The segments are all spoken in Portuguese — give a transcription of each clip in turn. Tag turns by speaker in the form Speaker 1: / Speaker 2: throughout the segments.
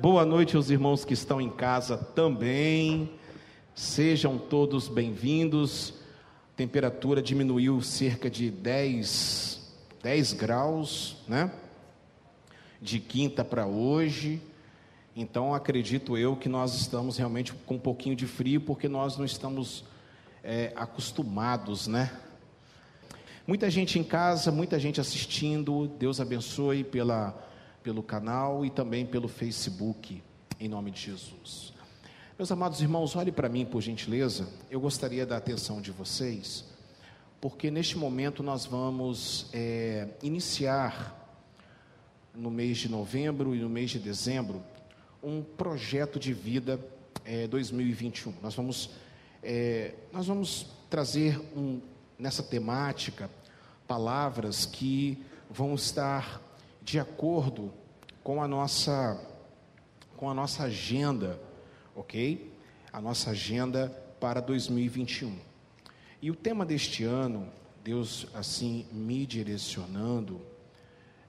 Speaker 1: Boa noite aos irmãos que estão em casa também. Sejam todos bem-vindos. Temperatura diminuiu cerca de 10, 10 graus, né? De quinta para hoje. Então acredito eu que nós estamos realmente com um pouquinho de frio, porque nós não estamos é, acostumados, né? Muita gente em casa, muita gente assistindo. Deus abençoe pela, pelo canal e também pelo Facebook, em nome de Jesus. Meus amados irmãos, olhe para mim, por gentileza. Eu gostaria da atenção de vocês, porque neste momento nós vamos é, iniciar, no mês de novembro e no mês de dezembro, um projeto de vida é, 2021. Nós vamos, é, nós vamos trazer um, nessa temática palavras que vão estar de acordo com a nossa com a nossa agenda, OK? A nossa agenda para 2021. E o tema deste ano, Deus assim me direcionando,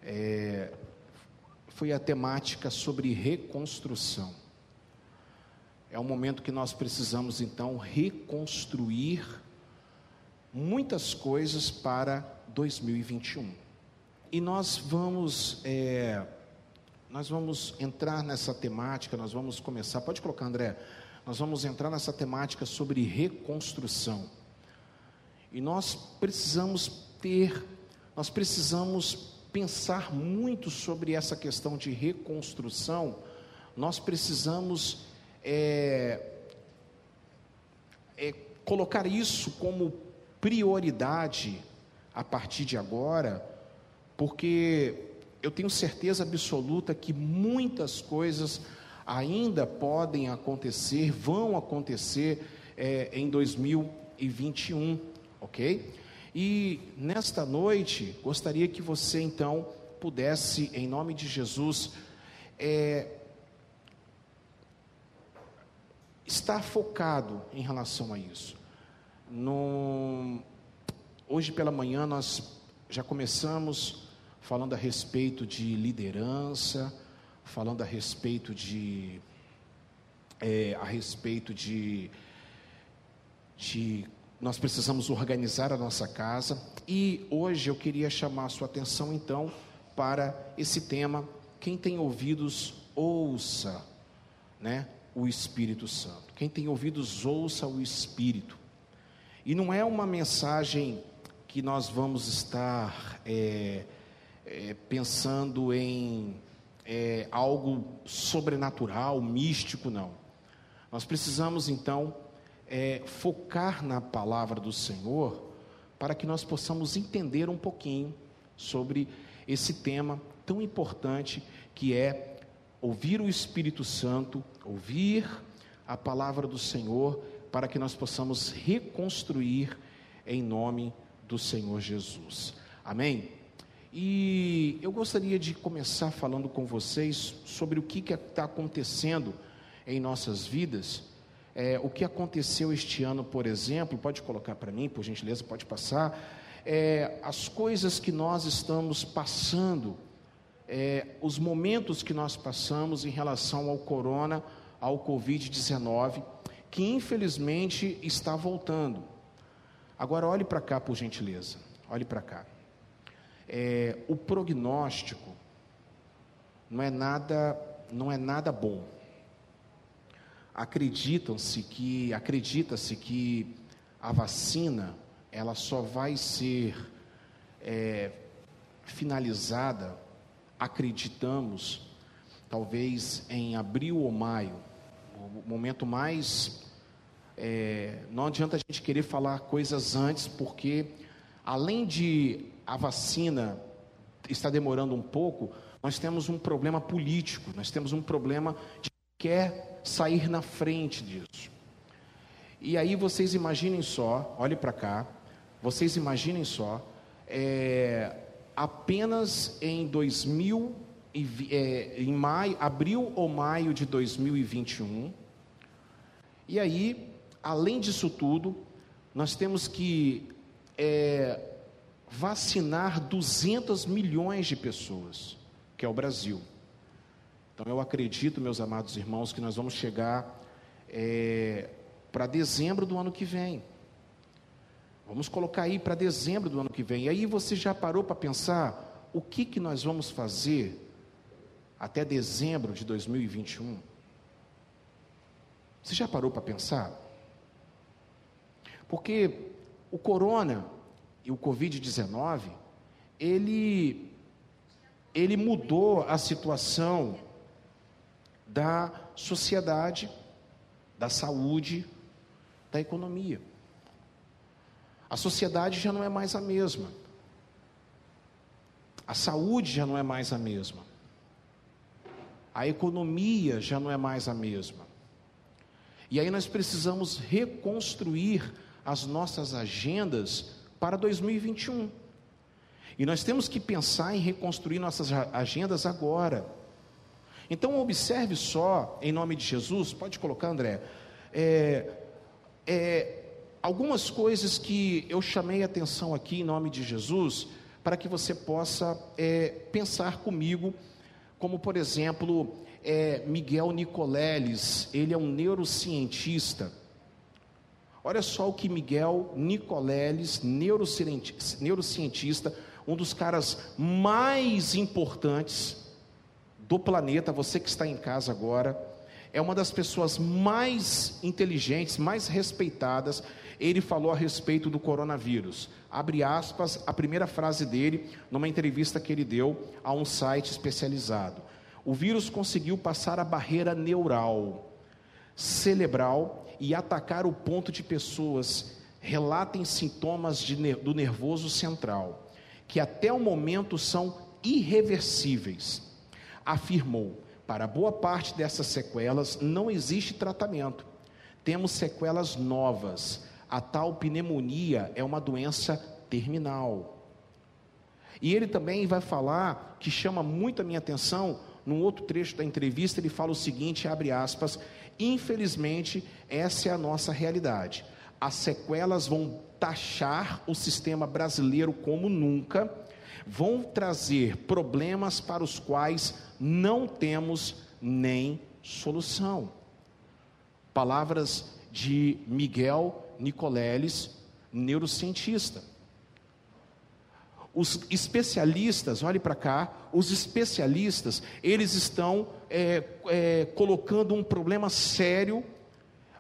Speaker 1: é, foi a temática sobre reconstrução. É um momento que nós precisamos então reconstruir muitas coisas para 2021. E nós vamos, é, nós vamos entrar nessa temática, nós vamos começar, pode colocar André, nós vamos entrar nessa temática sobre reconstrução. E nós precisamos ter, nós precisamos pensar muito sobre essa questão de reconstrução, nós precisamos é, é, colocar isso como prioridade a partir de agora, porque eu tenho certeza absoluta que muitas coisas ainda podem acontecer, vão acontecer é, em 2021, ok? E nesta noite, gostaria que você então pudesse, em nome de Jesus, é, estar focado em relação a isso. No, Hoje pela manhã nós já começamos falando a respeito de liderança, falando a respeito de é, a respeito de, de nós precisamos organizar a nossa casa e hoje eu queria chamar a sua atenção então para esse tema. Quem tem ouvidos ouça, né? O Espírito Santo. Quem tem ouvidos ouça o Espírito. E não é uma mensagem que nós vamos estar é, é, pensando em é, algo sobrenatural, místico, não. Nós precisamos então é, focar na palavra do Senhor para que nós possamos entender um pouquinho sobre esse tema tão importante que é ouvir o Espírito Santo, ouvir a palavra do Senhor, para que nós possamos reconstruir em nome do Senhor Jesus. Amém? E eu gostaria de começar falando com vocês sobre o que está acontecendo em nossas vidas. É, o que aconteceu este ano, por exemplo, pode colocar para mim, por gentileza, pode passar. É, as coisas que nós estamos passando, é, os momentos que nós passamos em relação ao corona, ao Covid-19, que infelizmente está voltando. Agora olhe para cá, por gentileza. Olhe para cá. É, o prognóstico não é nada, não é nada bom. Acreditam-se que, acredita-se que a vacina ela só vai ser é, finalizada, acreditamos, talvez em abril ou maio, o momento mais é, não adianta a gente querer falar coisas antes, porque além de a vacina estar demorando um pouco, nós temos um problema político, nós temos um problema de quer sair na frente disso. E aí vocês imaginem só, olhe para cá, vocês imaginem só, é, apenas em 2000 é, em maio, abril ou maio de 2021, e aí além disso tudo, nós temos que é, vacinar 200 milhões de pessoas, que é o Brasil. Então eu acredito, meus amados irmãos, que nós vamos chegar é, para dezembro do ano que vem. Vamos colocar aí para dezembro do ano que vem. E aí você já parou para pensar o que, que nós vamos fazer até dezembro de 2021? Você já parou para pensar? Porque o corona e o Covid-19, ele, ele mudou a situação da sociedade, da saúde, da economia. A sociedade já não é mais a mesma. A saúde já não é mais a mesma. A economia já não é mais a mesma. E aí nós precisamos reconstruir as nossas agendas para 2021. E nós temos que pensar em reconstruir nossas agendas agora. Então observe só, em nome de Jesus, pode colocar, André, é, é, algumas coisas que eu chamei atenção aqui em nome de Jesus, para que você possa é, pensar comigo, como por exemplo, é, Miguel Nicoleles, ele é um neurocientista. Olha só o que Miguel Nicoleles, neurocientista, um dos caras mais importantes do planeta, você que está em casa agora, é uma das pessoas mais inteligentes, mais respeitadas. Ele falou a respeito do coronavírus. Abre aspas, a primeira frase dele, numa entrevista que ele deu a um site especializado. O vírus conseguiu passar a barreira neural, cerebral e atacar o ponto de pessoas relatem sintomas de, do nervoso central, que até o momento são irreversíveis. Afirmou: para boa parte dessas sequelas não existe tratamento. Temos sequelas novas. A tal pneumonia é uma doença terminal. E ele também vai falar, que chama muito a minha atenção, num outro trecho da entrevista, ele fala o seguinte, abre aspas, infelizmente, essa é a nossa realidade. As sequelas vão taxar o sistema brasileiro como nunca, vão trazer problemas para os quais não temos nem solução. Palavras de Miguel Nicoleles, neurocientista. Os especialistas, olhe para cá, os especialistas, eles estão é, é, colocando um problema sério,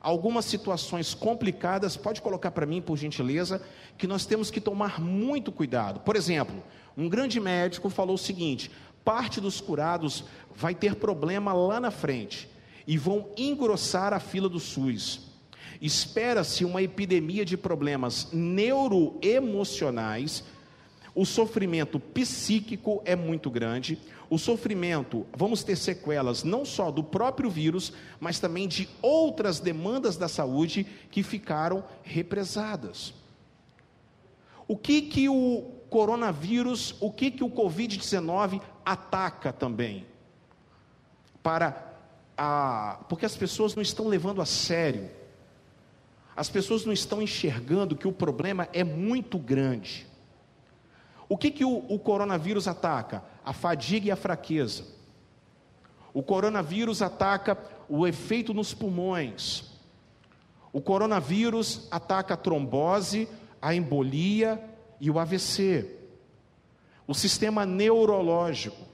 Speaker 1: algumas situações complicadas, pode colocar para mim, por gentileza, que nós temos que tomar muito cuidado. Por exemplo, um grande médico falou o seguinte: parte dos curados vai ter problema lá na frente e vão engrossar a fila do SUS. Espera-se uma epidemia de problemas neuroemocionais o sofrimento psíquico é muito grande. O sofrimento, vamos ter sequelas não só do próprio vírus, mas também de outras demandas da saúde que ficaram represadas. O que que o coronavírus, o que que o COVID-19 ataca também? Para a, porque as pessoas não estão levando a sério. As pessoas não estão enxergando que o problema é muito grande. O que, que o, o coronavírus ataca? A fadiga e a fraqueza. O coronavírus ataca o efeito nos pulmões. O coronavírus ataca a trombose, a embolia e o AVC. O sistema neurológico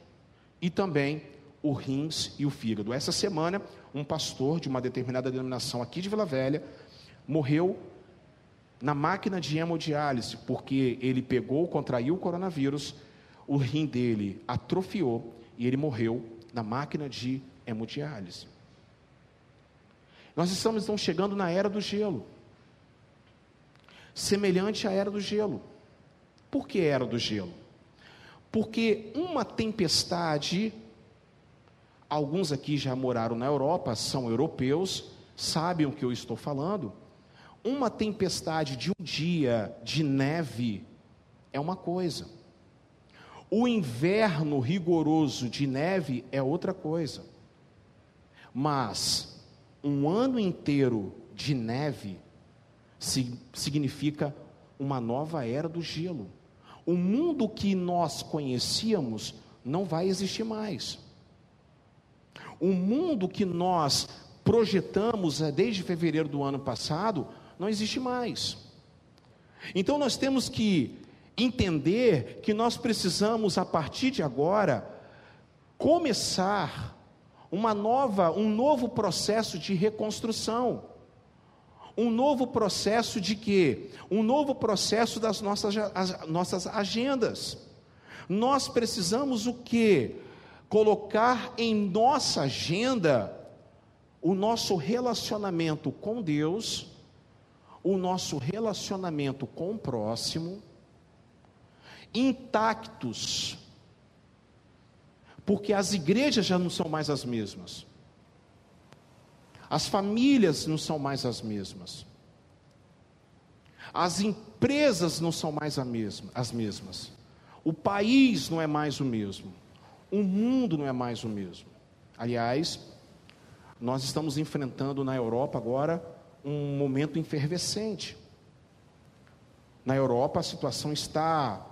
Speaker 1: e também o rins e o fígado. Essa semana, um pastor de uma determinada denominação aqui de Vila Velha morreu na máquina de hemodiálise, porque ele pegou, contraiu o coronavírus, o rim dele atrofiou e ele morreu na máquina de hemodiálise. Nós estamos então chegando na era do gelo, semelhante à era do gelo. Por que era do gelo? Porque uma tempestade, alguns aqui já moraram na Europa, são europeus, sabem o que eu estou falando uma tempestade de um dia de neve é uma coisa, o inverno rigoroso de neve é outra coisa, mas um ano inteiro de neve significa uma nova era do gelo. O mundo que nós conhecíamos não vai existir mais. O mundo que nós projetamos é, desde fevereiro do ano passado não existe mais. Então nós temos que entender que nós precisamos, a partir de agora, começar uma nova, um novo processo de reconstrução. Um novo processo de quê? Um novo processo das nossas, as, nossas agendas. Nós precisamos o quê? Colocar em nossa agenda o nosso relacionamento com Deus, o nosso relacionamento com o próximo, intactos. Porque as igrejas já não são mais as mesmas, as famílias não são mais as mesmas, as empresas não são mais mesma, as mesmas, o país não é mais o mesmo, o mundo não é mais o mesmo. Aliás, nós estamos enfrentando na Europa agora um momento efervescente. Na Europa a situação está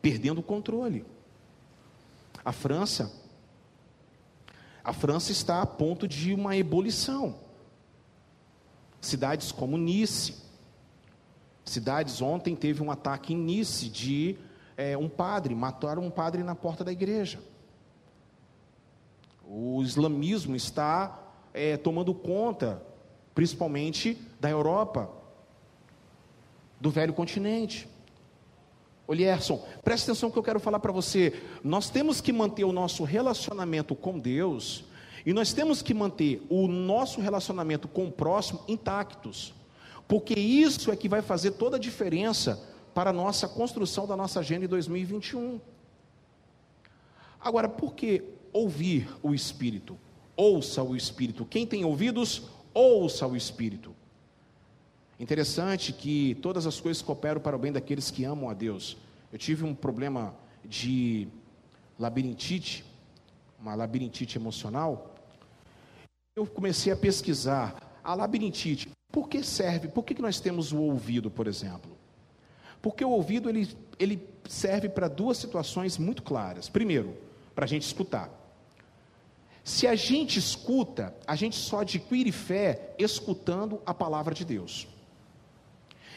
Speaker 1: perdendo o controle. A França, a França está a ponto de uma ebulição. Cidades como Nice, cidades ontem teve um ataque em Nice de é, um padre, mataram um padre na porta da igreja. O islamismo está é, tomando conta, principalmente da Europa, do velho continente. Olierson, preste atenção que eu quero falar para você. Nós temos que manter o nosso relacionamento com Deus e nós temos que manter o nosso relacionamento com o próximo intactos, porque isso é que vai fazer toda a diferença para a nossa construção da nossa agenda em 2021. Agora, por que ouvir o Espírito? Ouça o Espírito. Quem tem ouvidos, ouça o Espírito. Interessante que todas as coisas cooperam para o bem daqueles que amam a Deus. Eu tive um problema de labirintite, uma labirintite emocional. Eu comecei a pesquisar a labirintite. Por que serve? Por que nós temos o ouvido, por exemplo? Porque o ouvido ele, ele serve para duas situações muito claras. Primeiro, para a gente escutar. Se a gente escuta, a gente só adquire fé escutando a palavra de Deus.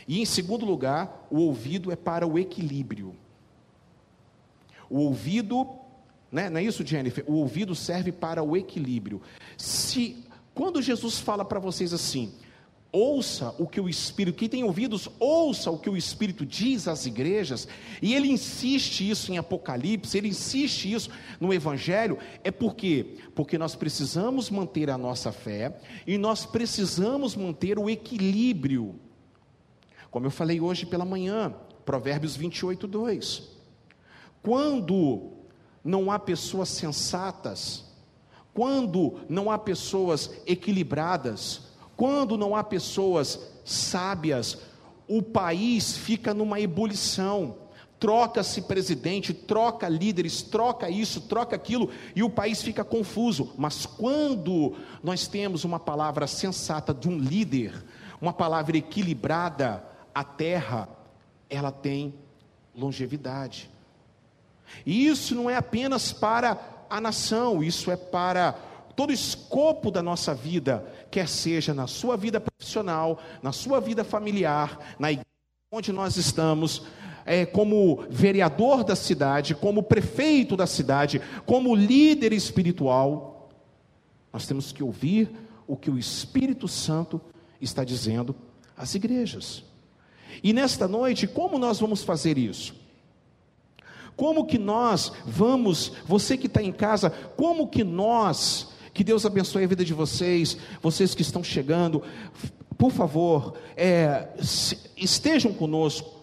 Speaker 1: E em segundo lugar, o ouvido é para o equilíbrio. O ouvido, né, não é isso, Jennifer? O ouvido serve para o equilíbrio. Se quando Jesus fala para vocês assim, ouça o que o Espírito, quem tem ouvidos, ouça o que o Espírito diz às igrejas, e ele insiste isso em Apocalipse, ele insiste isso no Evangelho, é por quê? Porque nós precisamos manter a nossa fé e nós precisamos manter o equilíbrio como eu falei hoje pela manhã, Provérbios 28, 2. Quando não há pessoas sensatas, quando não há pessoas equilibradas, quando não há pessoas sábias, o país fica numa ebulição. Troca-se presidente, troca líderes, troca isso, troca aquilo, e o país fica confuso. Mas quando nós temos uma palavra sensata de um líder, uma palavra equilibrada, a terra, ela tem longevidade. E isso não é apenas para a nação, isso é para todo o escopo da nossa vida, quer seja na sua vida profissional, na sua vida familiar, na igreja onde nós estamos, é, como vereador da cidade, como prefeito da cidade, como líder espiritual, nós temos que ouvir o que o Espírito Santo está dizendo às igrejas. E nesta noite, como nós vamos fazer isso? Como que nós vamos, você que está em casa, como que nós, que Deus abençoe a vida de vocês, vocês que estão chegando, por favor, é, estejam conosco.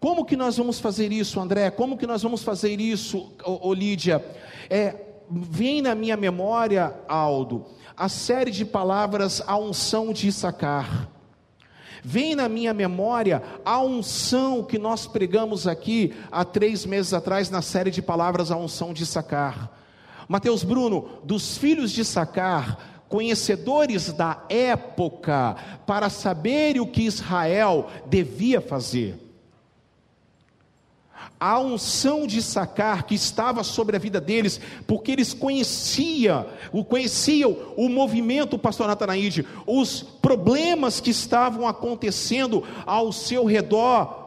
Speaker 1: Como que nós vamos fazer isso, André? Como que nós vamos fazer isso, ô Lídia? É, vem na minha memória, Aldo, a série de palavras, a unção de sacar. Vem na minha memória a unção que nós pregamos aqui há três meses atrás na série de palavras A Unção de Sacar. Mateus Bruno, dos filhos de Sacar, conhecedores da época, para saber o que Israel devia fazer. a unção de sacar que estava sobre a vida deles, porque eles conheciam, conheciam o movimento, pastor Natanaide, os problemas que estavam acontecendo ao seu redor.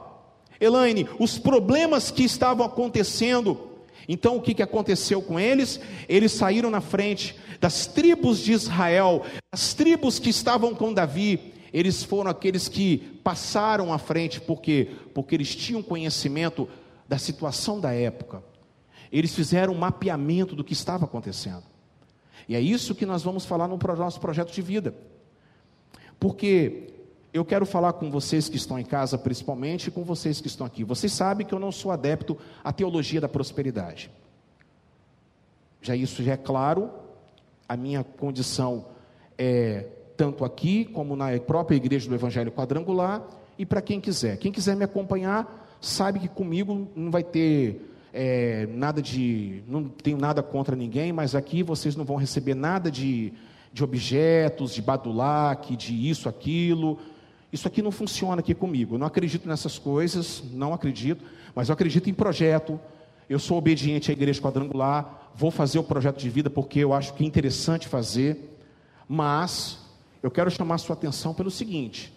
Speaker 1: Elaine, os problemas que estavam acontecendo. Então o que, que aconteceu com eles? Eles saíram na frente das tribos de Israel, as tribos que estavam com Davi, eles foram aqueles que passaram à frente, por quê? Porque eles tinham conhecimento da situação da época. Eles fizeram um mapeamento do que estava acontecendo. E é isso que nós vamos falar no nosso projeto de vida. Porque eu quero falar com vocês que estão em casa, principalmente, e com vocês que estão aqui. Vocês sabem que eu não sou adepto à teologia da prosperidade. Já isso já é claro, a minha condição é tanto aqui como na própria igreja do Evangelho Quadrangular, e para quem quiser. Quem quiser me acompanhar, sabe que comigo não vai ter é, nada de. Não tenho nada contra ninguém, mas aqui vocês não vão receber nada de, de objetos, de badulac, de isso, aquilo. Isso aqui não funciona aqui comigo. Eu não acredito nessas coisas, não acredito, mas eu acredito em projeto. Eu sou obediente à igreja quadrangular, vou fazer o projeto de vida porque eu acho que é interessante fazer, mas eu quero chamar a sua atenção pelo seguinte: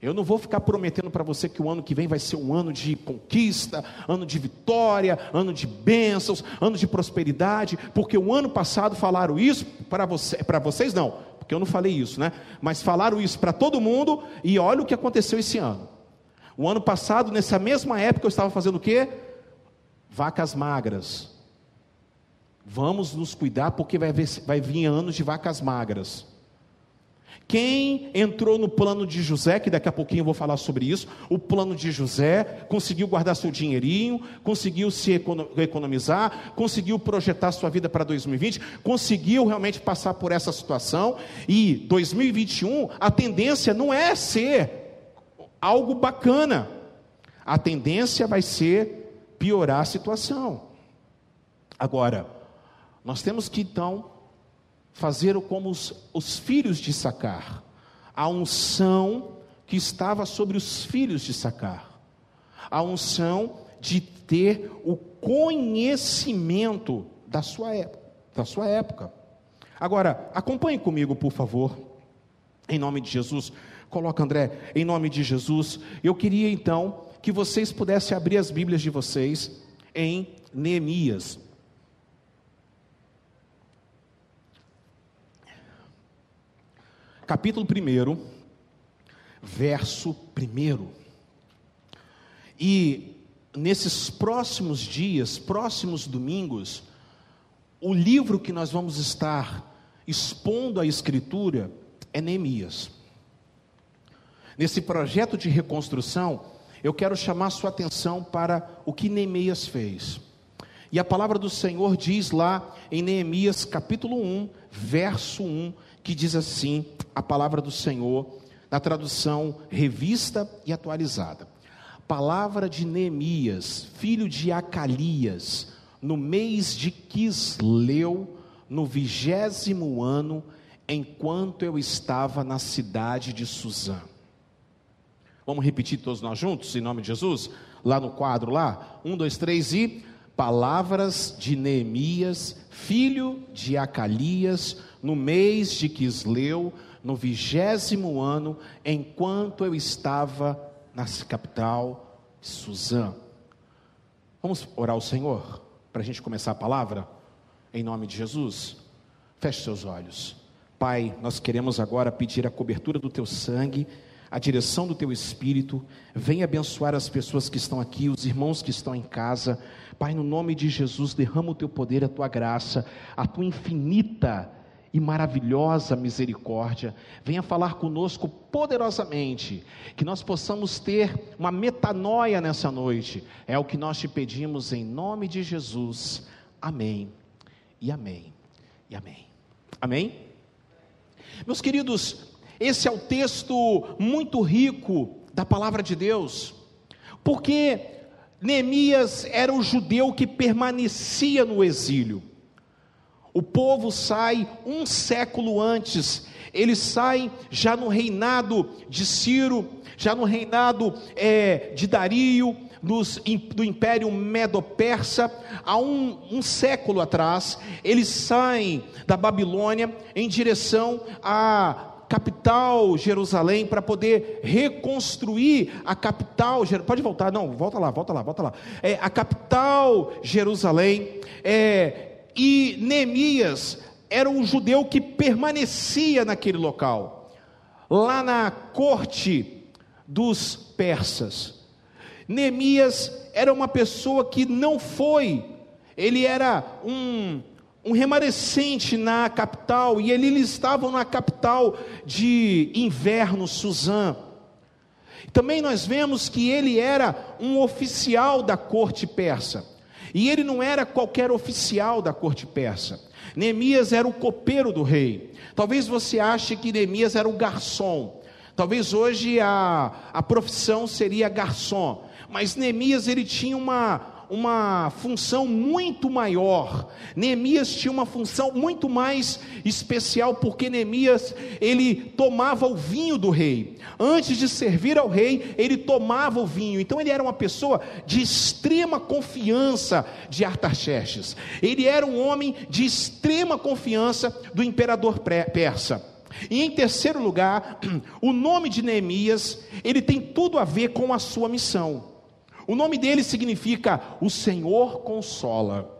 Speaker 1: eu não vou ficar prometendo para você que o ano que vem vai ser um ano de conquista, ano de vitória, ano de bênçãos, ano de prosperidade, porque o ano passado falaram isso para você, para vocês não, porque eu não falei isso, né? Mas falaram isso para todo mundo e olha o que aconteceu esse ano. O ano passado, nessa mesma época, eu estava fazendo o quê? Vacas magras. Vamos nos cuidar porque vai, vai vir anos de vacas magras. Quem entrou no plano de José, que daqui a pouquinho eu vou falar sobre isso, o plano de José, conseguiu guardar seu dinheirinho, conseguiu se economizar, conseguiu projetar sua vida para 2020, conseguiu realmente passar por essa situação, e 2021, a tendência não é ser algo bacana, a tendência vai ser piorar a situação. Agora, nós temos que então fazer como os, os filhos de Sacar, a unção que estava sobre os filhos de Sacar, a unção de ter o conhecimento da sua da sua época. Agora, acompanhe comigo, por favor, em nome de Jesus. Coloca, André, em nome de Jesus. Eu queria então que vocês pudessem abrir as Bíblias de vocês em Neemias. Capítulo 1, verso 1. E nesses próximos dias, próximos domingos, o livro que nós vamos estar expondo a Escritura é Neemias. Nesse projeto de reconstrução, eu quero chamar sua atenção para o que Neemias fez. E a palavra do Senhor diz lá em Neemias capítulo 1, verso 1, que diz assim a palavra do Senhor, na tradução revista e atualizada. Palavra de Neemias, filho de Acalias, no mês de Quisleu, no vigésimo ano, enquanto eu estava na cidade de Suzã. Vamos repetir todos nós juntos, em nome de Jesus? Lá no quadro, lá. Um, dois, três e. Palavras de Neemias, filho de Acalias, no mês de Quisleu, no vigésimo ano, enquanto eu estava na capital Suzã. Vamos orar ao Senhor para a gente começar a palavra? Em nome de Jesus. Feche seus olhos. Pai, nós queremos agora pedir a cobertura do teu sangue, a direção do teu espírito. Venha abençoar as pessoas que estão aqui, os irmãos que estão em casa. Pai, no nome de Jesus, derrama o teu poder, a tua graça, a tua infinita e maravilhosa misericórdia, venha falar conosco poderosamente, que nós possamos ter uma metanoia nessa noite, é o que nós te pedimos em nome de Jesus. Amém, e amém, e amém. Amém? Meus queridos, esse é o texto muito rico da palavra de Deus, porque Neemias era o judeu que permanecia no exílio. O povo sai um século antes, eles saem já no reinado de Ciro, já no reinado é, de Dario, do Império Medo-Persa, há um, um século atrás, eles saem da Babilônia em direção à capital Jerusalém para poder reconstruir a capital. Pode voltar, não, volta lá, volta lá, volta lá. É, a capital Jerusalém. É, e Neemias era um judeu que permanecia naquele local, lá na corte dos persas. Neemias era uma pessoa que não foi, ele era um um remanescente na capital, e eles estavam na capital de inverno, Suzã. Também nós vemos que ele era um oficial da corte persa, e ele não era qualquer oficial da corte persa. Neemias era o copeiro do rei. Talvez você ache que Neemias era o garçom. Talvez hoje a, a profissão seria garçom. Mas Neemias ele tinha uma, uma função muito maior. Neemias tinha uma função muito mais especial, porque Neemias, ele tomava o vinho do rei. Antes de servir ao rei, ele tomava o vinho. Então ele era uma pessoa de extrema confiança de Artaxerxes. Ele era um homem de extrema confiança do imperador persa. E em terceiro lugar, o nome de Neemias, ele tem tudo a ver com a sua missão. O nome dele significa o Senhor consola.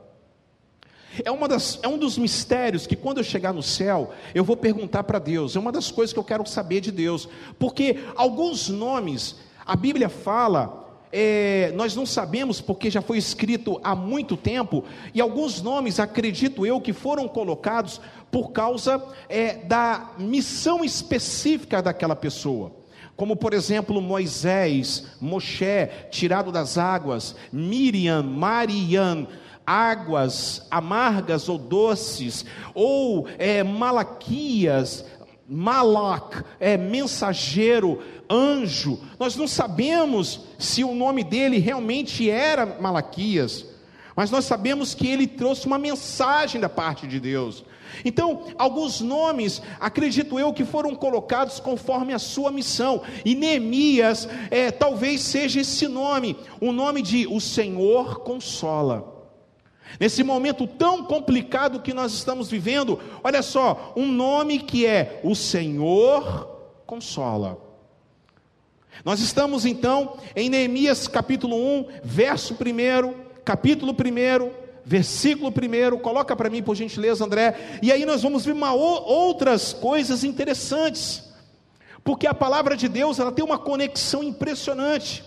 Speaker 1: É, das, é um dos mistérios que quando eu chegar no céu, eu vou perguntar para Deus. É uma das coisas que eu quero saber de Deus. Porque alguns nomes, a Bíblia fala é, nós não sabemos porque já foi escrito há muito tempo, e alguns nomes, acredito eu, que foram colocados por causa é, da missão específica daquela pessoa como por exemplo Moisés, Moshe, tirado das águas, Miriam, Mariam, águas amargas ou doces, ou é, Malaquias, Malak, é, mensageiro, anjo. Nós não sabemos se o nome dele realmente era Malaquias, mas nós sabemos que ele trouxe uma mensagem da parte de Deus. Então, alguns nomes, acredito eu, que foram colocados conforme a sua missão, e Neemias é, talvez seja esse nome, o nome de O Senhor Consola. Nesse momento tão complicado que nós estamos vivendo, olha só, um nome que é O Senhor Consola. Nós estamos então em Neemias capítulo 1, verso 1, capítulo 1, versículo primeiro, coloca para mim por gentileza, André, e aí nós vamos ver uma, outras coisas interessantes, porque a palavra de Deus ela tem uma conexão impressionante.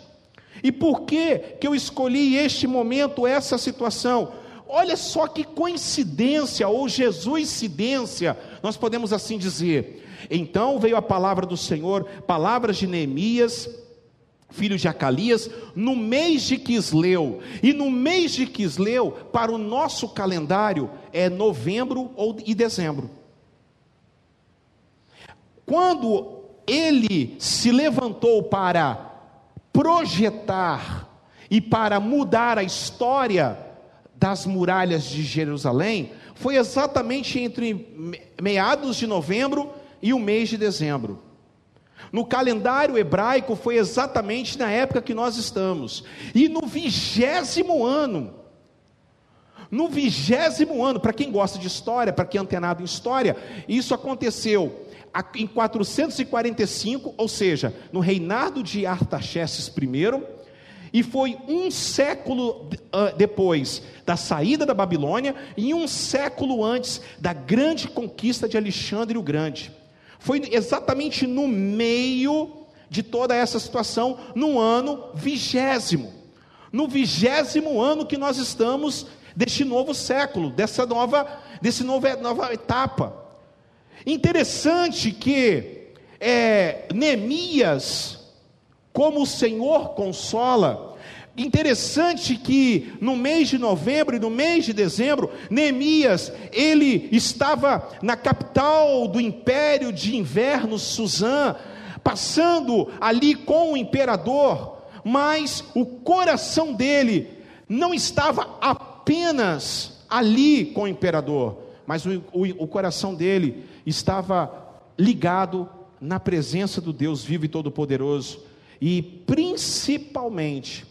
Speaker 1: E por que que eu escolhi este momento, essa situação? Olha só que coincidência ou Jesuscidência, nós podemos assim dizer. Então veio a palavra do Senhor, palavras de Neemias, filho de Acalias, no mês de Quisleu. E no mês de Quisleu, para o nosso calendário, é novembro ou e dezembro. Quando ele se levantou para projetar e para mudar a história das muralhas de Jerusalém, foi exatamente entre meados de novembro e o mês de dezembro. No calendário hebraico foi exatamente na época que nós estamos. E no vigésimo ano, no vigésimo ano, para quem gosta de história, para quem é antenado em história, isso aconteceu em 445, ou seja, no reinado de Artaxerxes I, e foi um século uh, depois da saída da Babilônia e um século antes da grande conquista de Alexandre o Grande. Foi exatamente no meio de toda essa situação, no ano vigésimo. No vigésimo ano que nós estamos deste novo século, dessa nova, desse novo, nova etapa. Interessante que é, Neemias, como o Senhor consola, Interessante que no mês de novembro e no mês de dezembro, Neemias, ele estava na capital do império de inverno, Suzã, passando ali com o imperador, mas o coração dele não estava apenas ali com o imperador, mas o, o, o coração dele estava ligado na presença do Deus vivo e todo-poderoso, e principalmente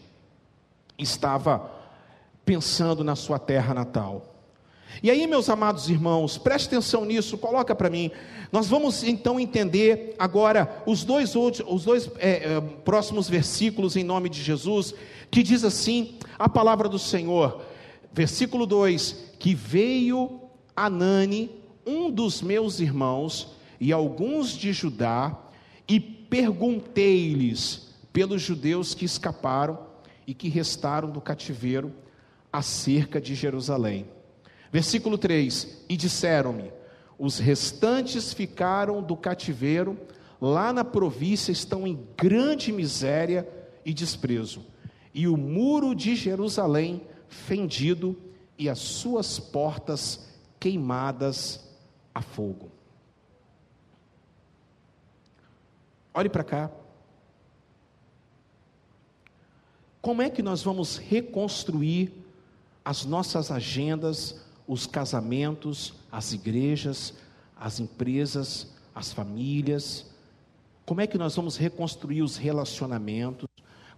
Speaker 1: estava pensando na sua terra natal. E aí, meus amados irmãos, preste atenção nisso, coloca para mim. Nós vamos então entender agora os dois, os dois é, é, próximos versículos em nome de Jesus, que diz assim: a palavra do Senhor, versículo 2: que veio Anani, um dos meus irmãos, e alguns de Judá, e perguntei-lhes pelos judeus que escaparam e que restaram do cativeiro acerca de Jerusalém. Versículo 3: E disseram-me: os restantes ficaram do cativeiro, lá na província estão em grande miséria e desprezo, e o muro de Jerusalém fendido e as suas portas queimadas a fogo. Olhe para cá. Como é que nós vamos reconstruir as nossas agendas, os casamentos, as igrejas, as empresas, as famílias? Como é que nós vamos reconstruir os relacionamentos?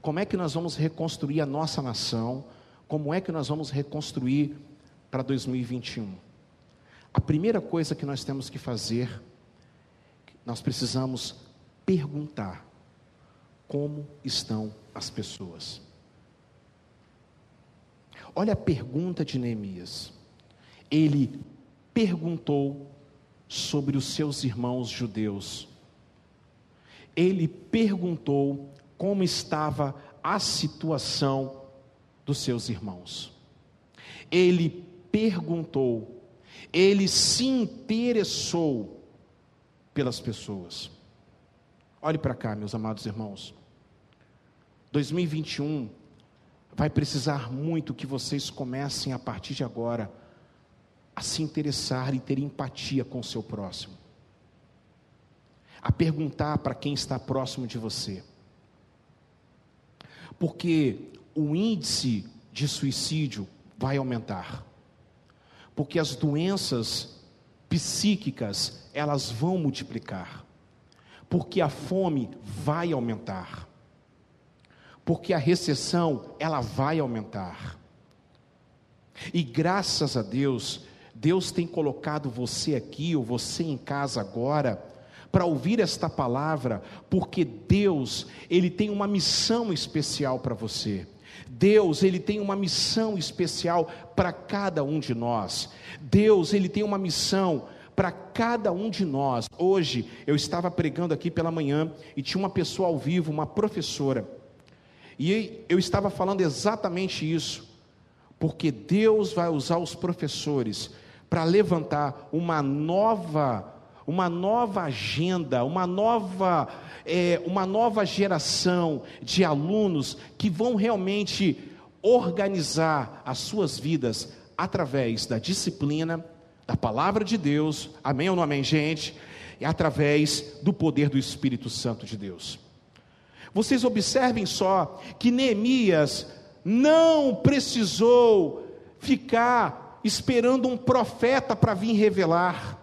Speaker 1: Como é que nós vamos reconstruir a nossa nação? Como é que nós vamos reconstruir para 2021? A primeira coisa que nós temos que fazer, nós precisamos perguntar como estão as pessoas. Olha a pergunta de Neemias. Ele perguntou sobre os seus irmãos judeus. Ele perguntou como estava a situação dos seus irmãos. Ele perguntou, ele se interessou pelas pessoas. Olhe para cá, meus amados irmãos. 2021 vai precisar muito que vocês comecem a partir de agora a se interessar e ter empatia com o seu próximo. A perguntar para quem está próximo de você. Porque o índice de suicídio vai aumentar. Porque as doenças psíquicas, elas vão multiplicar. Porque a fome vai aumentar porque a recessão ela vai aumentar. E graças a Deus, Deus tem colocado você aqui ou você em casa agora para ouvir esta palavra, porque Deus, ele tem uma missão especial para você. Deus, ele tem uma missão especial para cada um de nós. Deus, ele tem uma missão para cada um de nós. Hoje eu estava pregando aqui pela manhã e tinha uma pessoa ao vivo, uma professora. E eu estava falando exatamente isso, porque Deus vai usar os professores para levantar uma nova, uma nova agenda, uma nova, é, uma nova geração de alunos que vão realmente organizar as suas vidas através da disciplina, da palavra de Deus, amém ou não amém, gente? E através do poder do Espírito Santo de Deus. Vocês observem só que Neemias não precisou ficar esperando um profeta para vir revelar.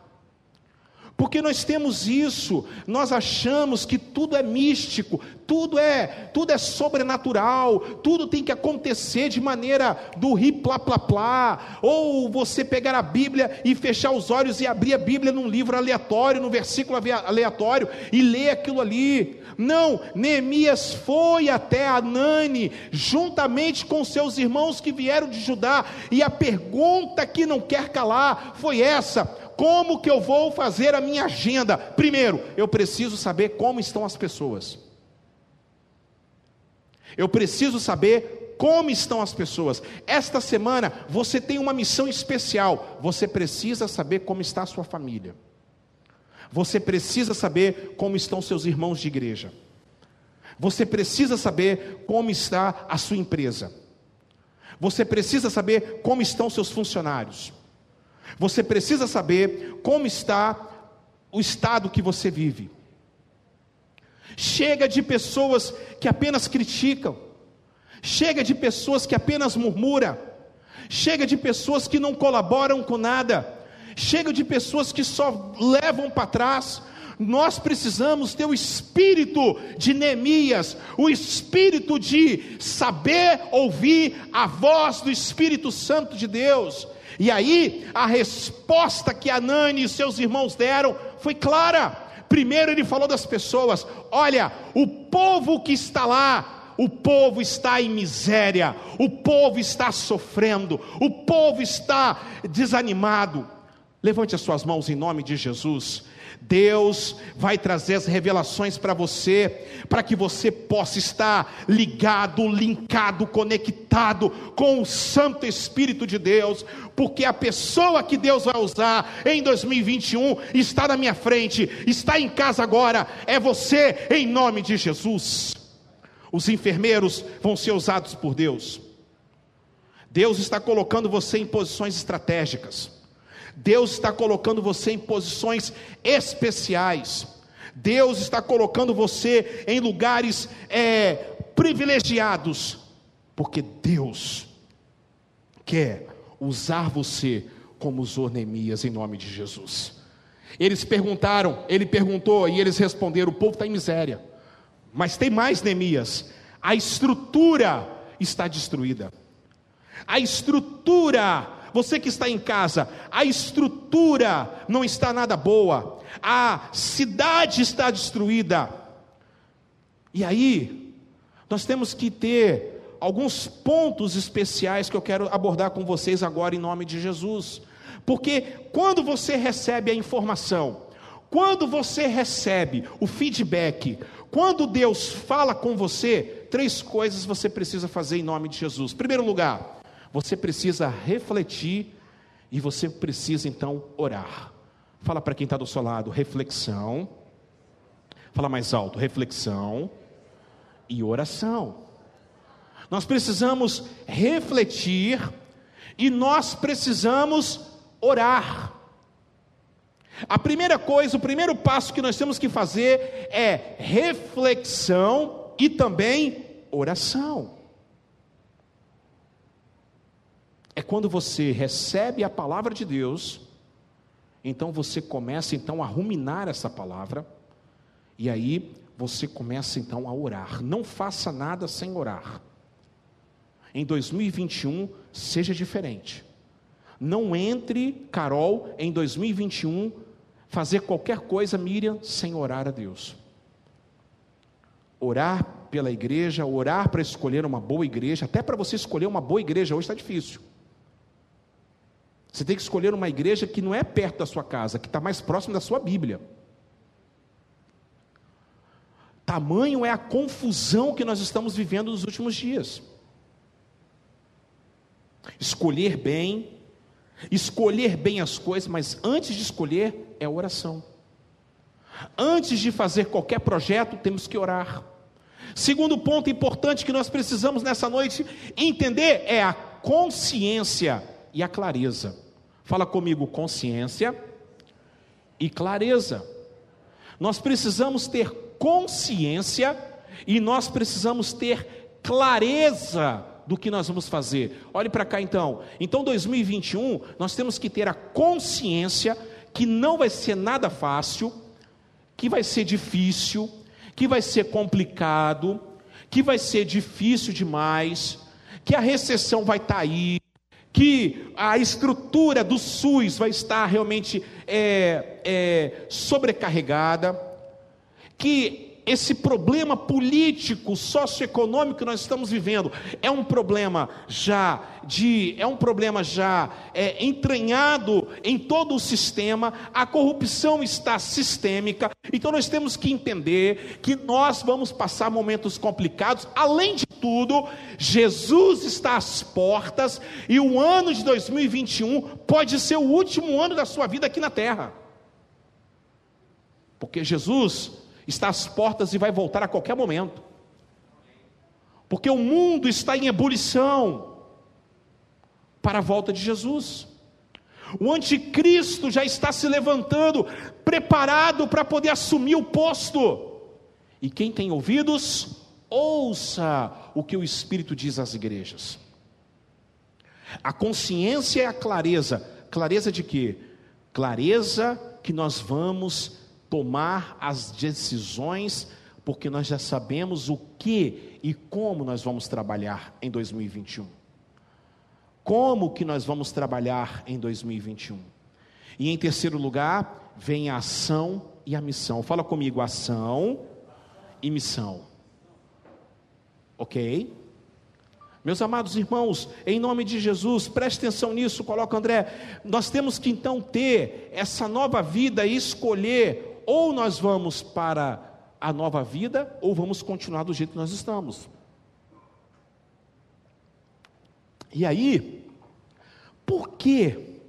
Speaker 1: Porque nós temos isso, nós achamos que tudo é místico, tudo é, tudo é sobrenatural, tudo tem que acontecer de maneira do ri plá plá plá, ou você pegar a Bíblia e fechar os olhos e abrir a Bíblia num livro aleatório, num versículo aleatório e ler aquilo ali. Não, Neemias foi até Anani, juntamente com seus irmãos que vieram de Judá, e a pergunta que não quer calar foi essa: como que eu vou fazer a minha agenda? Primeiro, eu preciso saber como estão as pessoas. Eu preciso saber como estão as pessoas. Esta semana você tem uma missão especial. Você precisa saber como está a sua família. Você precisa saber como estão seus irmãos de igreja. Você precisa saber como está a sua empresa. Você precisa saber como estão seus funcionários. Você precisa saber como está o estado que você vive. Chega de pessoas que apenas criticam. Chega de pessoas que apenas murmuram. Chega de pessoas que não colaboram com nada. Chega de pessoas que só levam para trás. Nós precisamos ter o espírito de Neemias, o espírito de saber ouvir a voz do Espírito Santo de Deus. E aí, a resposta que Anani e seus irmãos deram foi clara. Primeiro, ele falou das pessoas: olha, o povo que está lá, o povo está em miséria, o povo está sofrendo, o povo está desanimado. Levante as suas mãos em nome de Jesus. Deus vai trazer as revelações para você, para que você possa estar ligado, linkado, conectado com o Santo Espírito de Deus, porque a pessoa que Deus vai usar em 2021 está na minha frente, está em casa agora, é você, em nome de Jesus. Os enfermeiros vão ser usados por Deus. Deus está colocando você em posições estratégicas. Deus está colocando você em posições especiais. Deus está colocando você em lugares é, privilegiados, porque Deus quer usar você como usou Neemias em nome de Jesus. Eles perguntaram, ele perguntou e eles responderam: o povo está em miséria. Mas tem mais, Neemias. A estrutura está destruída. A estrutura você que está em casa, a estrutura não está nada boa, a cidade está destruída. E aí, nós temos que ter alguns pontos especiais que eu quero abordar com vocês agora em nome de Jesus. Porque quando você recebe a informação, quando você recebe o feedback, quando Deus fala com você, três coisas você precisa fazer em nome de Jesus. Primeiro lugar, você precisa refletir e você precisa então orar. Fala para quem está do seu lado, reflexão. Fala mais alto, reflexão e oração. Nós precisamos refletir e nós precisamos orar. A primeira coisa, o primeiro passo que nós temos que fazer é reflexão e também oração. É quando você recebe a palavra de Deus, então você começa então a ruminar essa palavra, e aí você começa então a orar. Não faça nada sem orar. Em 2021 seja diferente. Não entre, Carol, em 2021 fazer qualquer coisa, Miriam, sem orar a Deus. Orar pela igreja, orar para escolher uma boa igreja, até para você escolher uma boa igreja hoje está difícil. Você tem que escolher uma igreja que não é perto da sua casa, que está mais próximo da sua Bíblia. Tamanho é a confusão que nós estamos vivendo nos últimos dias. Escolher bem, escolher bem as coisas, mas antes de escolher é oração. Antes de fazer qualquer projeto, temos que orar. Segundo ponto importante que nós precisamos nessa noite entender é a consciência e a clareza. Fala comigo, consciência e clareza. Nós precisamos ter consciência e nós precisamos ter clareza do que nós vamos fazer. Olhe para cá então. Então, 2021, nós temos que ter a consciência que não vai ser nada fácil, que vai ser difícil, que vai ser complicado, que vai ser difícil demais, que a recessão vai estar tá aí, que a estrutura do SUS vai estar realmente é, é, sobrecarregada, que esse problema político, socioeconômico que nós estamos vivendo é um problema já de é um problema já é, entranhado em todo o sistema. A corrupção está sistêmica. Então nós temos que entender que nós vamos passar momentos complicados. Além de tudo, Jesus está às portas e o ano de 2021 pode ser o último ano da sua vida aqui na Terra. Porque Jesus está às portas e vai voltar a qualquer momento. Porque o mundo está em ebulição para a volta de Jesus. O anticristo já está se levantando, preparado para poder assumir o posto. E quem tem ouvidos, ouça o que o Espírito diz às igrejas. A consciência é a clareza. Clareza de quê? Clareza que nós vamos tomar as decisões, porque nós já sabemos o que e como nós vamos trabalhar em 2021. Como que nós vamos trabalhar em 2021? E em terceiro lugar, vem a ação e a missão. Fala comigo, ação e missão. Ok? Meus amados irmãos, em nome de Jesus, preste atenção nisso, coloca André. Nós temos que então ter essa nova vida e escolher, ou nós vamos para a nova vida, ou vamos continuar do jeito que nós estamos. E aí, por que,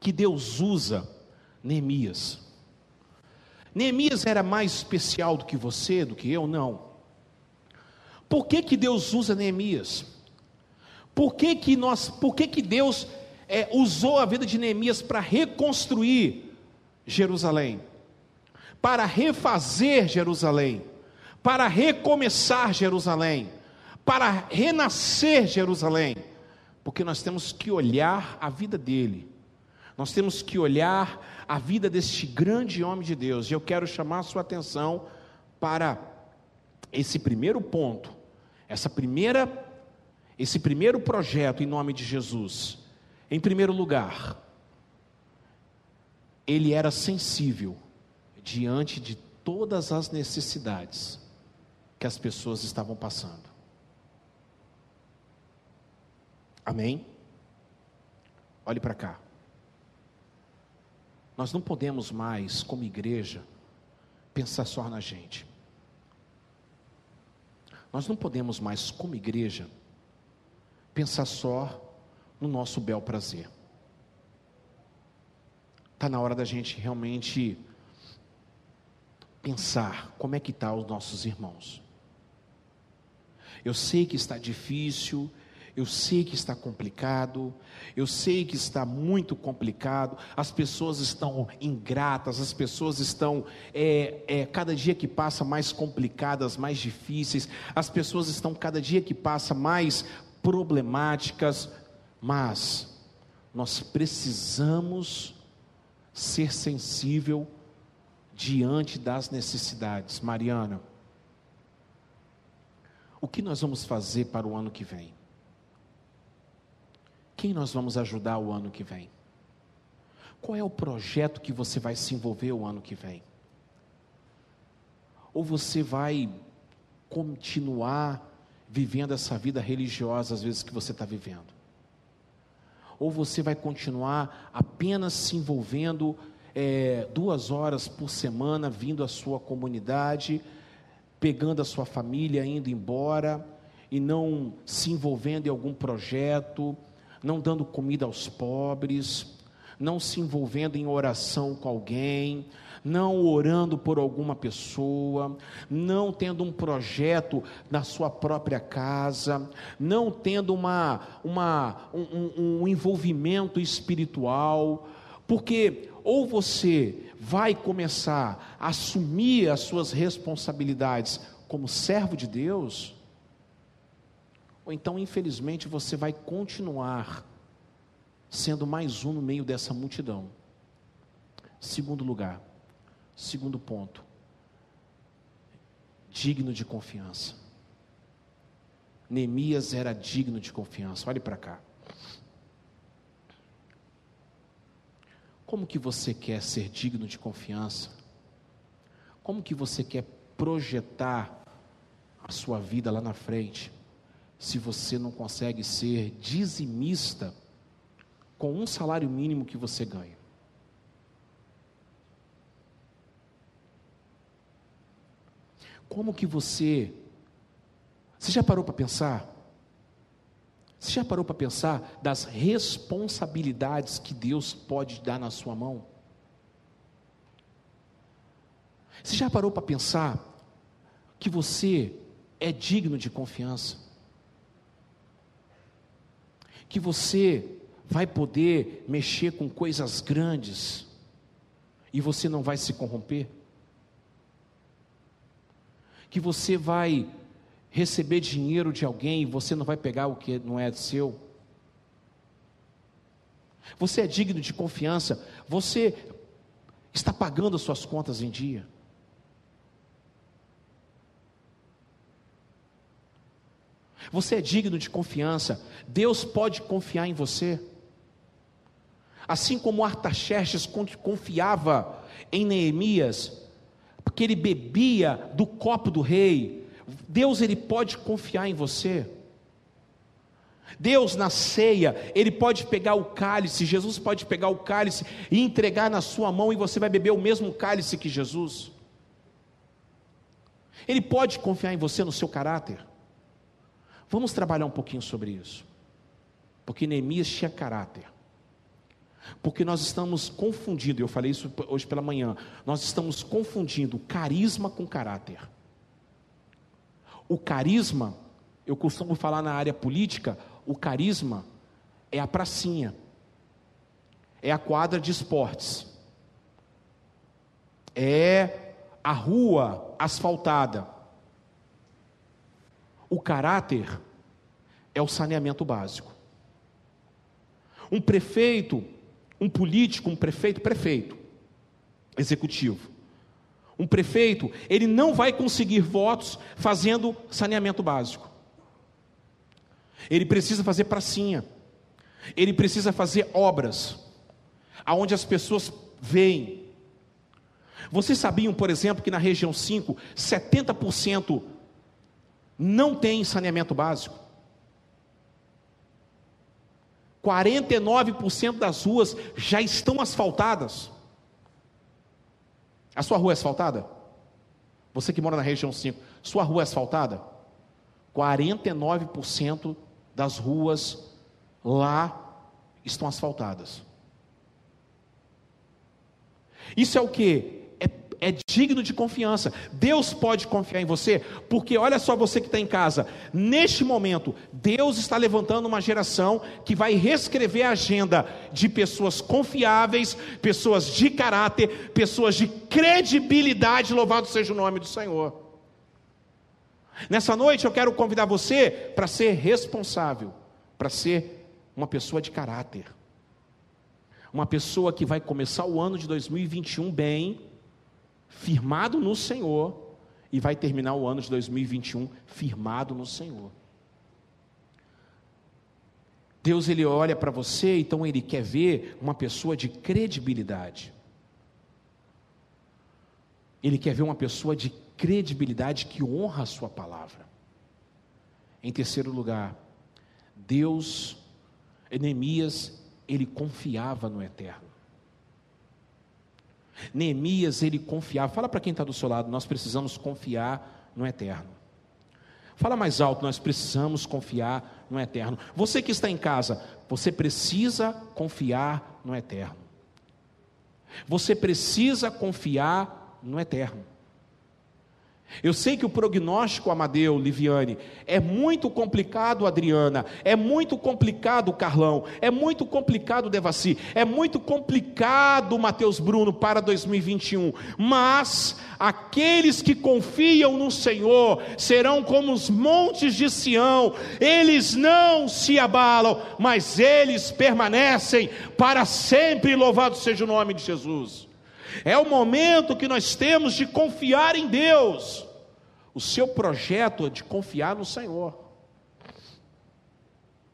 Speaker 1: que Deus usa Neemias? Neemias era mais especial do que você, do que eu? Não. Por que, que Deus usa Neemias? Por que, que, nós, por que, que Deus é, usou a vida de Neemias para reconstruir Jerusalém? Para refazer Jerusalém? Para recomeçar Jerusalém? Para renascer Jerusalém? Porque nós temos que olhar a vida dele, nós temos que olhar a vida deste grande homem de Deus, e eu quero chamar a sua atenção para esse primeiro ponto, essa primeira esse primeiro projeto em nome de Jesus, em primeiro lugar, ele era sensível diante de todas as necessidades que as pessoas estavam passando. Amém? Olhe para cá. Nós não podemos mais, como igreja, pensar só na gente. Nós não podemos mais, como igreja, pensar só no nosso bel prazer. Está na hora da gente realmente pensar como é que estão tá os nossos irmãos. Eu sei que está difícil, eu sei que está complicado, eu sei que está muito complicado, as pessoas estão ingratas, as pessoas estão, é, é, cada dia que passa, mais complicadas, mais difíceis, as pessoas estão, cada dia que passa, mais problemáticas, mas nós precisamos ser sensível diante das necessidades. Mariana, o que nós vamos fazer para o ano que vem? Quem nós vamos ajudar o ano que vem? Qual é o projeto que você vai se envolver o ano que vem? Ou você vai continuar vivendo essa vida religiosa, às vezes, que você está vivendo? Ou você vai continuar apenas se envolvendo é, duas horas por semana, vindo à sua comunidade, pegando a sua família, indo embora, e não se envolvendo em algum projeto, não dando comida aos pobres, não se envolvendo em oração com alguém, não orando por alguma pessoa, não tendo um projeto na sua própria casa, não tendo uma, uma, um, um envolvimento espiritual, porque ou você vai começar a assumir as suas responsabilidades como servo de Deus, ou então, infelizmente, você vai continuar sendo mais um no meio dessa multidão. Segundo lugar, Segundo ponto, digno de confiança. Neemias era digno de confiança. Olhe para cá. Como que você quer ser digno de confiança? Como que você quer projetar a sua vida lá na frente, se você não consegue ser dizimista com um salário mínimo que você ganha? Como que você. Você já parou para pensar? Você já parou para pensar das responsabilidades que Deus pode dar na sua mão? Você já parou para pensar que você é digno de confiança? Que você vai poder mexer com coisas grandes e você não vai se corromper? que você vai receber dinheiro de alguém e você não vai pegar o que não é seu. Você é digno de confiança. Você está pagando as suas contas em dia? Você é digno de confiança, Deus pode confiar em você. Assim como Artaxerxes confiava em Neemias, porque ele bebia do copo do rei, Deus ele pode confiar em você. Deus na ceia, ele pode pegar o cálice, Jesus pode pegar o cálice e entregar na sua mão e você vai beber o mesmo cálice que Jesus. Ele pode confiar em você no seu caráter. Vamos trabalhar um pouquinho sobre isso. Porque Neemias tinha caráter. Porque nós estamos confundindo, eu falei isso hoje pela manhã, nós estamos confundindo carisma com caráter. O carisma, eu costumo falar na área política, o carisma é a pracinha, é a quadra de esportes, é a rua asfaltada. O caráter é o saneamento básico. Um prefeito, um político, um prefeito, prefeito, executivo. Um prefeito, ele não vai conseguir votos fazendo saneamento básico. Ele precisa fazer pracinha. Ele precisa fazer obras aonde as pessoas veem. Vocês sabiam, por exemplo, que na região 5, 70% não tem saneamento básico? 49% das ruas já estão asfaltadas. A sua rua é asfaltada? Você que mora na região 5, sua rua é asfaltada? 49% das ruas lá estão asfaltadas. Isso é o que? É, digno de confiança. Deus pode confiar em você, porque olha só você que está em casa. Neste momento, Deus está levantando uma geração que vai reescrever a agenda de pessoas confiáveis, pessoas de caráter, pessoas de credibilidade. Louvado seja o nome do Senhor. Nessa noite eu quero convidar você para ser responsável, para ser uma pessoa de caráter. Uma pessoa que vai começar o ano de 2021 bem, firmado no Senhor, e vai terminar o ano de 2021 firmado no Senhor. Deus ele olha para você, então ele quer ver uma pessoa de credibilidade. Ele quer ver uma pessoa de credibilidade que honra a sua palavra. Em terceiro lugar, Deus, Neemias, ele confiava no eterno. Neemias, ele confiava. Fala para quem está do seu lado, nós precisamos confiar no eterno. Fala mais alto, nós precisamos confiar no eterno. Você que está em casa, você precisa confiar no eterno. Você precisa confiar no eterno. Eu sei que o prognóstico, Amadeu, Liviane, é muito complicado, Adriana, é muito complicado, Carlão, é muito complicado, Devaci, é muito complicado, Mateus Bruno, para 2021, mas aqueles que confiam no Senhor serão como os montes de Sião, eles não se abalam, mas eles permanecem para sempre, louvado seja o nome de Jesus. É o momento que nós temos de confiar em Deus. O seu projeto é de confiar no Senhor.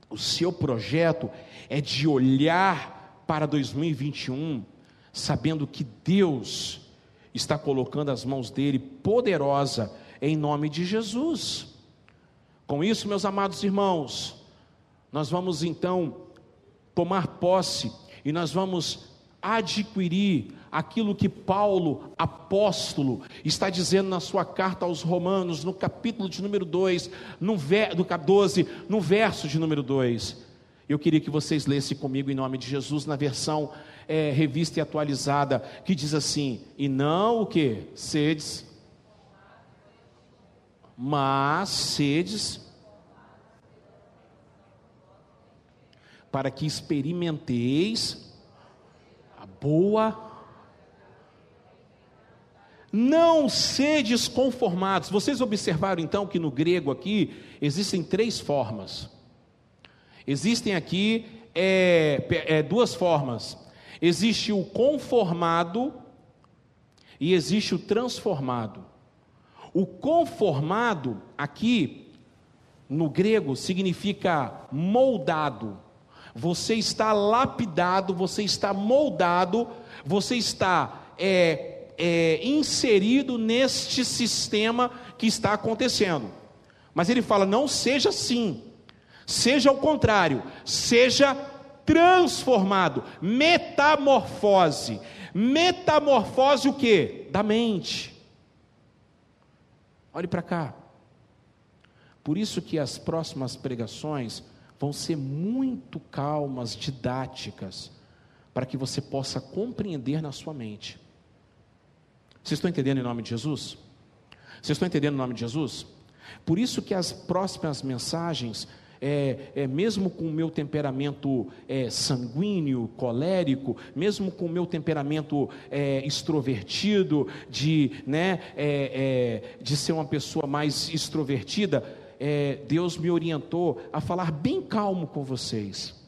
Speaker 1: O seu projeto é de olhar para 2021, sabendo que Deus está colocando as mãos dele poderosa em nome de Jesus. Com isso, meus amados irmãos, nós vamos então tomar posse e nós vamos adquirir aquilo que Paulo, apóstolo, está dizendo na sua carta aos Romanos, no capítulo de número 2, no ver, do 12, no verso de número 2. Eu queria que vocês lessem comigo em nome de Jesus, na versão é, revista e atualizada, que diz assim: E não o que? Sedes, mas sedes, para que experimenteis boa. Não sedes conformados. Vocês observaram então que no grego aqui existem três formas. Existem aqui é, é, duas formas. Existe o conformado e existe o transformado. O conformado, aqui, no grego, significa moldado. Você está lapidado, você está moldado, você está é, é, inserido neste sistema que está acontecendo. Mas ele fala: não seja assim, seja o contrário, seja transformado, metamorfose. Metamorfose o que? Da mente. Olhe para cá. Por isso que as próximas pregações vão ser muito calmas, didáticas, para que você possa compreender na sua mente. Vocês estão entendendo em nome de Jesus? Vocês estão entendendo em nome de Jesus? Por isso que as próximas mensagens é, é, mesmo com o meu temperamento é, sanguíneo, colérico, mesmo com o meu temperamento é, extrovertido, de, né, é, é, de ser uma pessoa mais extrovertida, Deus me orientou a falar bem calmo com vocês.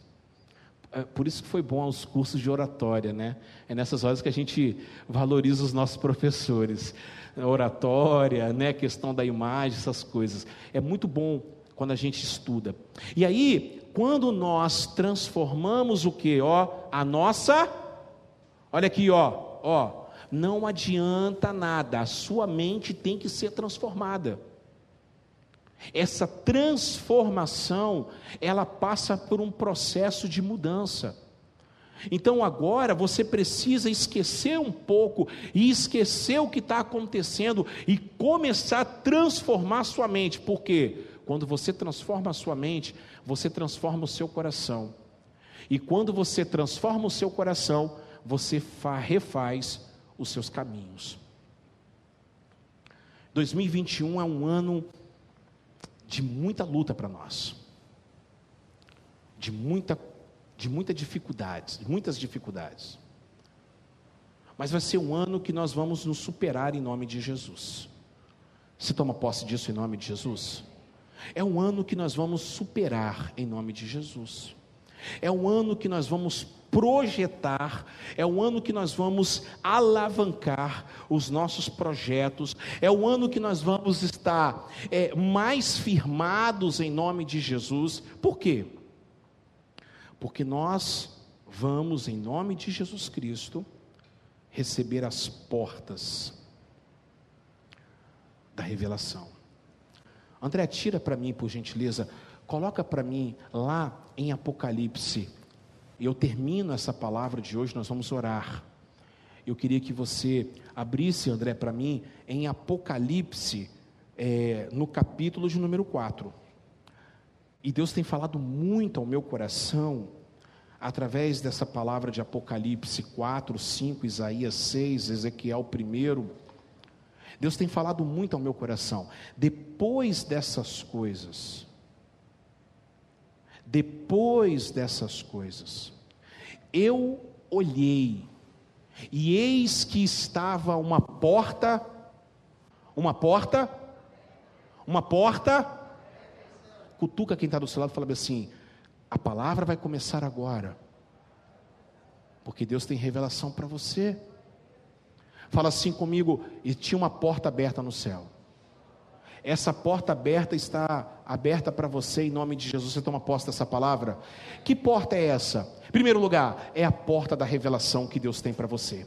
Speaker 1: Por isso que foi bom aos cursos de oratória, né? É nessas horas que a gente valoriza os nossos professores. Oratória, né? Questão da imagem, essas coisas. É muito bom quando a gente estuda. E aí, quando nós transformamos o que, ó, a nossa, olha aqui, ó, ó, não adianta nada, a sua mente tem que ser transformada. Essa transformação, ela passa por um processo de mudança. Então agora você precisa esquecer um pouco e esquecer o que está acontecendo e começar a transformar sua mente. Por quê? Quando você transforma a sua mente, você transforma o seu coração. E quando você transforma o seu coração, você refaz os seus caminhos. 2021 é um ano de muita luta para nós. De muita de muita dificuldades, de muitas dificuldades. Mas vai ser um ano que nós vamos nos superar em nome de Jesus. Você toma posse disso em nome de Jesus? É um ano que nós vamos superar em nome de Jesus. É um ano que nós vamos projetar, é um ano que nós vamos alavancar os nossos projetos, é um ano que nós vamos estar é, mais firmados em nome de Jesus. Por quê? Porque nós vamos, em nome de Jesus Cristo, receber as portas da revelação. André, tira para mim, por gentileza, coloca para mim lá em Apocalipse. Eu termino essa palavra de hoje, nós vamos orar. Eu queria que você abrisse, André, para mim, em Apocalipse, é, no capítulo de número 4. E Deus tem falado muito ao meu coração, através dessa palavra de Apocalipse 4, 5, Isaías 6, Ezequiel 1, Deus tem falado muito ao meu coração. Depois dessas coisas, depois dessas coisas, eu olhei, e eis que estava uma porta, uma porta, uma porta, cutuca quem está do seu lado e fala assim: a palavra vai começar agora, porque Deus tem revelação para você. Fala assim comigo, e tinha uma porta aberta no céu. Essa porta aberta está aberta para você em nome de Jesus. Você toma posse dessa palavra? Que porta é essa? Primeiro lugar, é a porta da revelação que Deus tem para você.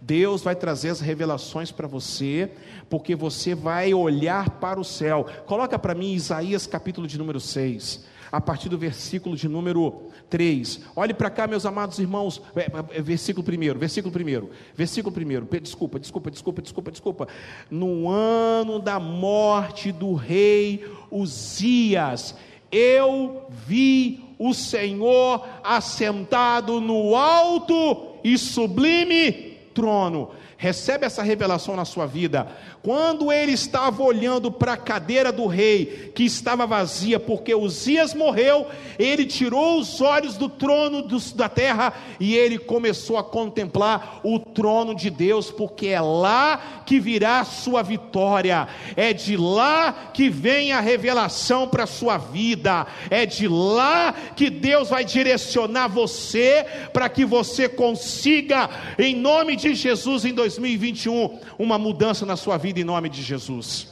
Speaker 1: Deus vai trazer as revelações para você, porque você vai olhar para o céu. Coloca para mim Isaías capítulo de número 6 a partir do versículo de número 3. Olhe para cá, meus amados irmãos, é, é, versículo primeiro, versículo primeiro, versículo primeiro. Desculpa, desculpa, desculpa, desculpa, desculpa. No ano da morte do rei Uzias, eu vi o Senhor assentado no alto e sublime trono. Recebe essa revelação na sua vida. Quando ele estava olhando para a cadeira do rei, que estava vazia, porque Uzias morreu, ele tirou os olhos do trono da terra e ele começou a contemplar o trono de Deus, porque é lá que virá a sua vitória, é de lá que vem a revelação para a sua vida, é de lá que Deus vai direcionar você para que você consiga, em nome de Jesus, em 2021 uma mudança na sua vida em nome de Jesus.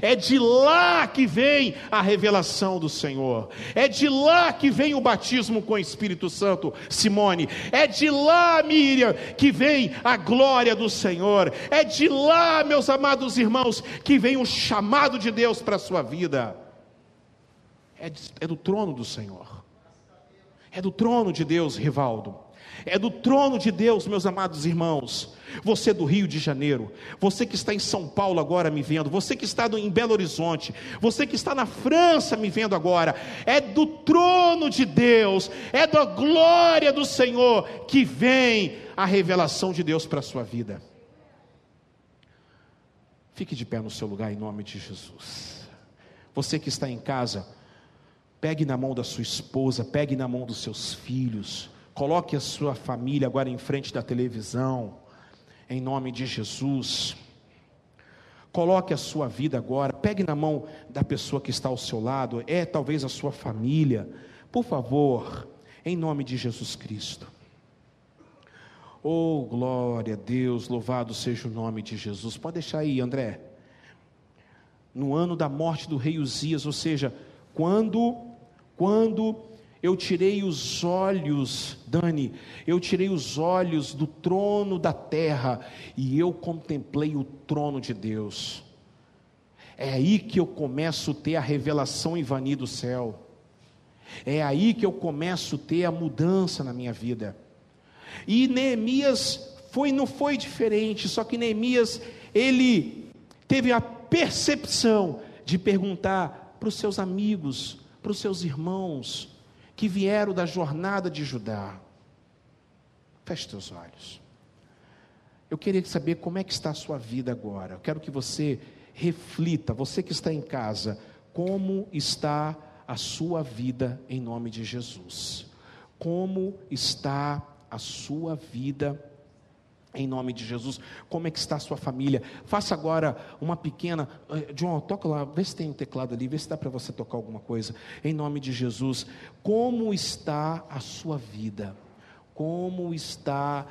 Speaker 1: É de lá que vem a revelação do Senhor. É de lá que vem o batismo com o Espírito Santo, Simone. É de lá, Miriam, que vem a glória do Senhor. É de lá, meus amados irmãos, que vem o chamado de Deus para a sua vida. É, de, é do trono do Senhor. É do trono de Deus, Rivaldo. É do trono de Deus, meus amados irmãos. Você do Rio de Janeiro, você que está em São Paulo agora me vendo, você que está em Belo Horizonte, você que está na França me vendo agora, é do trono de Deus, é da glória do Senhor que vem a revelação de Deus para a sua vida. Fique de pé no seu lugar em nome de Jesus. Você que está em casa, pegue na mão da sua esposa, pegue na mão dos seus filhos, Coloque a sua família agora em frente da televisão, em nome de Jesus. Coloque a sua vida agora, pegue na mão da pessoa que está ao seu lado, é talvez a sua família, por favor, em nome de Jesus Cristo. Oh, glória a Deus, louvado seja o nome de Jesus. Pode deixar aí, André. No ano da morte do rei Uzias, ou seja, quando quando eu tirei os olhos, Dani, eu tirei os olhos do trono da terra e eu contemplei o trono de Deus. É aí que eu começo a ter a revelação Ivani do céu. É aí que eu começo a ter a mudança na minha vida. E Neemias foi, não foi diferente, só que Neemias, ele teve a percepção de perguntar para os seus amigos, para os seus irmãos, que vieram da jornada de Judá. Feche seus olhos. Eu queria saber como é que está a sua vida agora. Eu quero que você reflita, você que está em casa, como está a sua vida em nome de Jesus. Como está a sua vida em nome de Jesus. Como é que está a sua família? Faça agora uma pequena. Eh, John, toca lá, vê se tem um teclado ali, vê se dá para você tocar alguma coisa. Em nome de Jesus. Como está a sua vida? Como está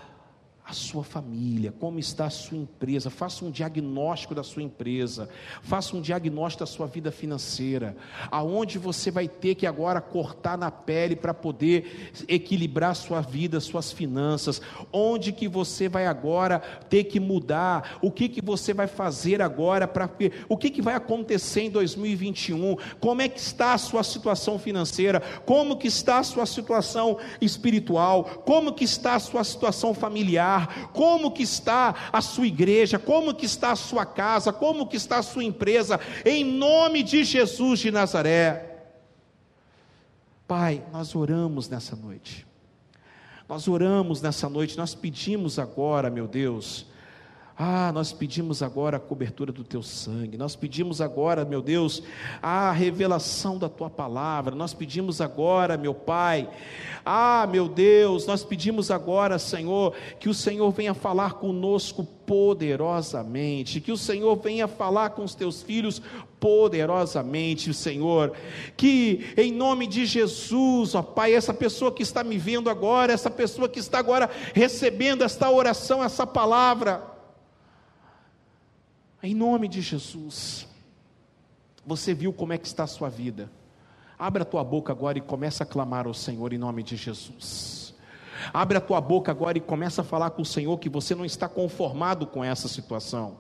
Speaker 1: a sua família, como está a sua empresa, faça um diagnóstico da sua empresa, faça um diagnóstico da sua vida financeira, aonde você vai ter que agora cortar na pele para poder equilibrar sua vida, suas finanças, onde que você vai agora ter que mudar, o que que você vai fazer agora para o que que vai acontecer em 2021, como é que está a sua situação financeira, como que está a sua situação espiritual, como que está a sua situação familiar, como que está a sua igreja, como que está a sua casa, como que está a sua empresa, em nome de Jesus de Nazaré. Pai, nós oramos nessa noite. Nós oramos nessa noite, nós pedimos agora, meu Deus, ah, nós pedimos agora a cobertura do teu sangue, nós pedimos agora, meu Deus, a revelação da tua palavra, nós pedimos agora, meu Pai, ah, meu Deus, nós pedimos agora, Senhor, que o Senhor venha falar conosco poderosamente, que o Senhor venha falar com os teus filhos poderosamente, Senhor, que em nome de Jesus, ó Pai, essa pessoa que está me vendo agora, essa pessoa que está agora recebendo esta oração, essa palavra, em nome de Jesus. Você viu como é que está a sua vida? Abra a tua boca agora e começa a clamar ao Senhor em nome de Jesus. Abre a tua boca agora e começa a falar com o Senhor que você não está conformado com essa situação,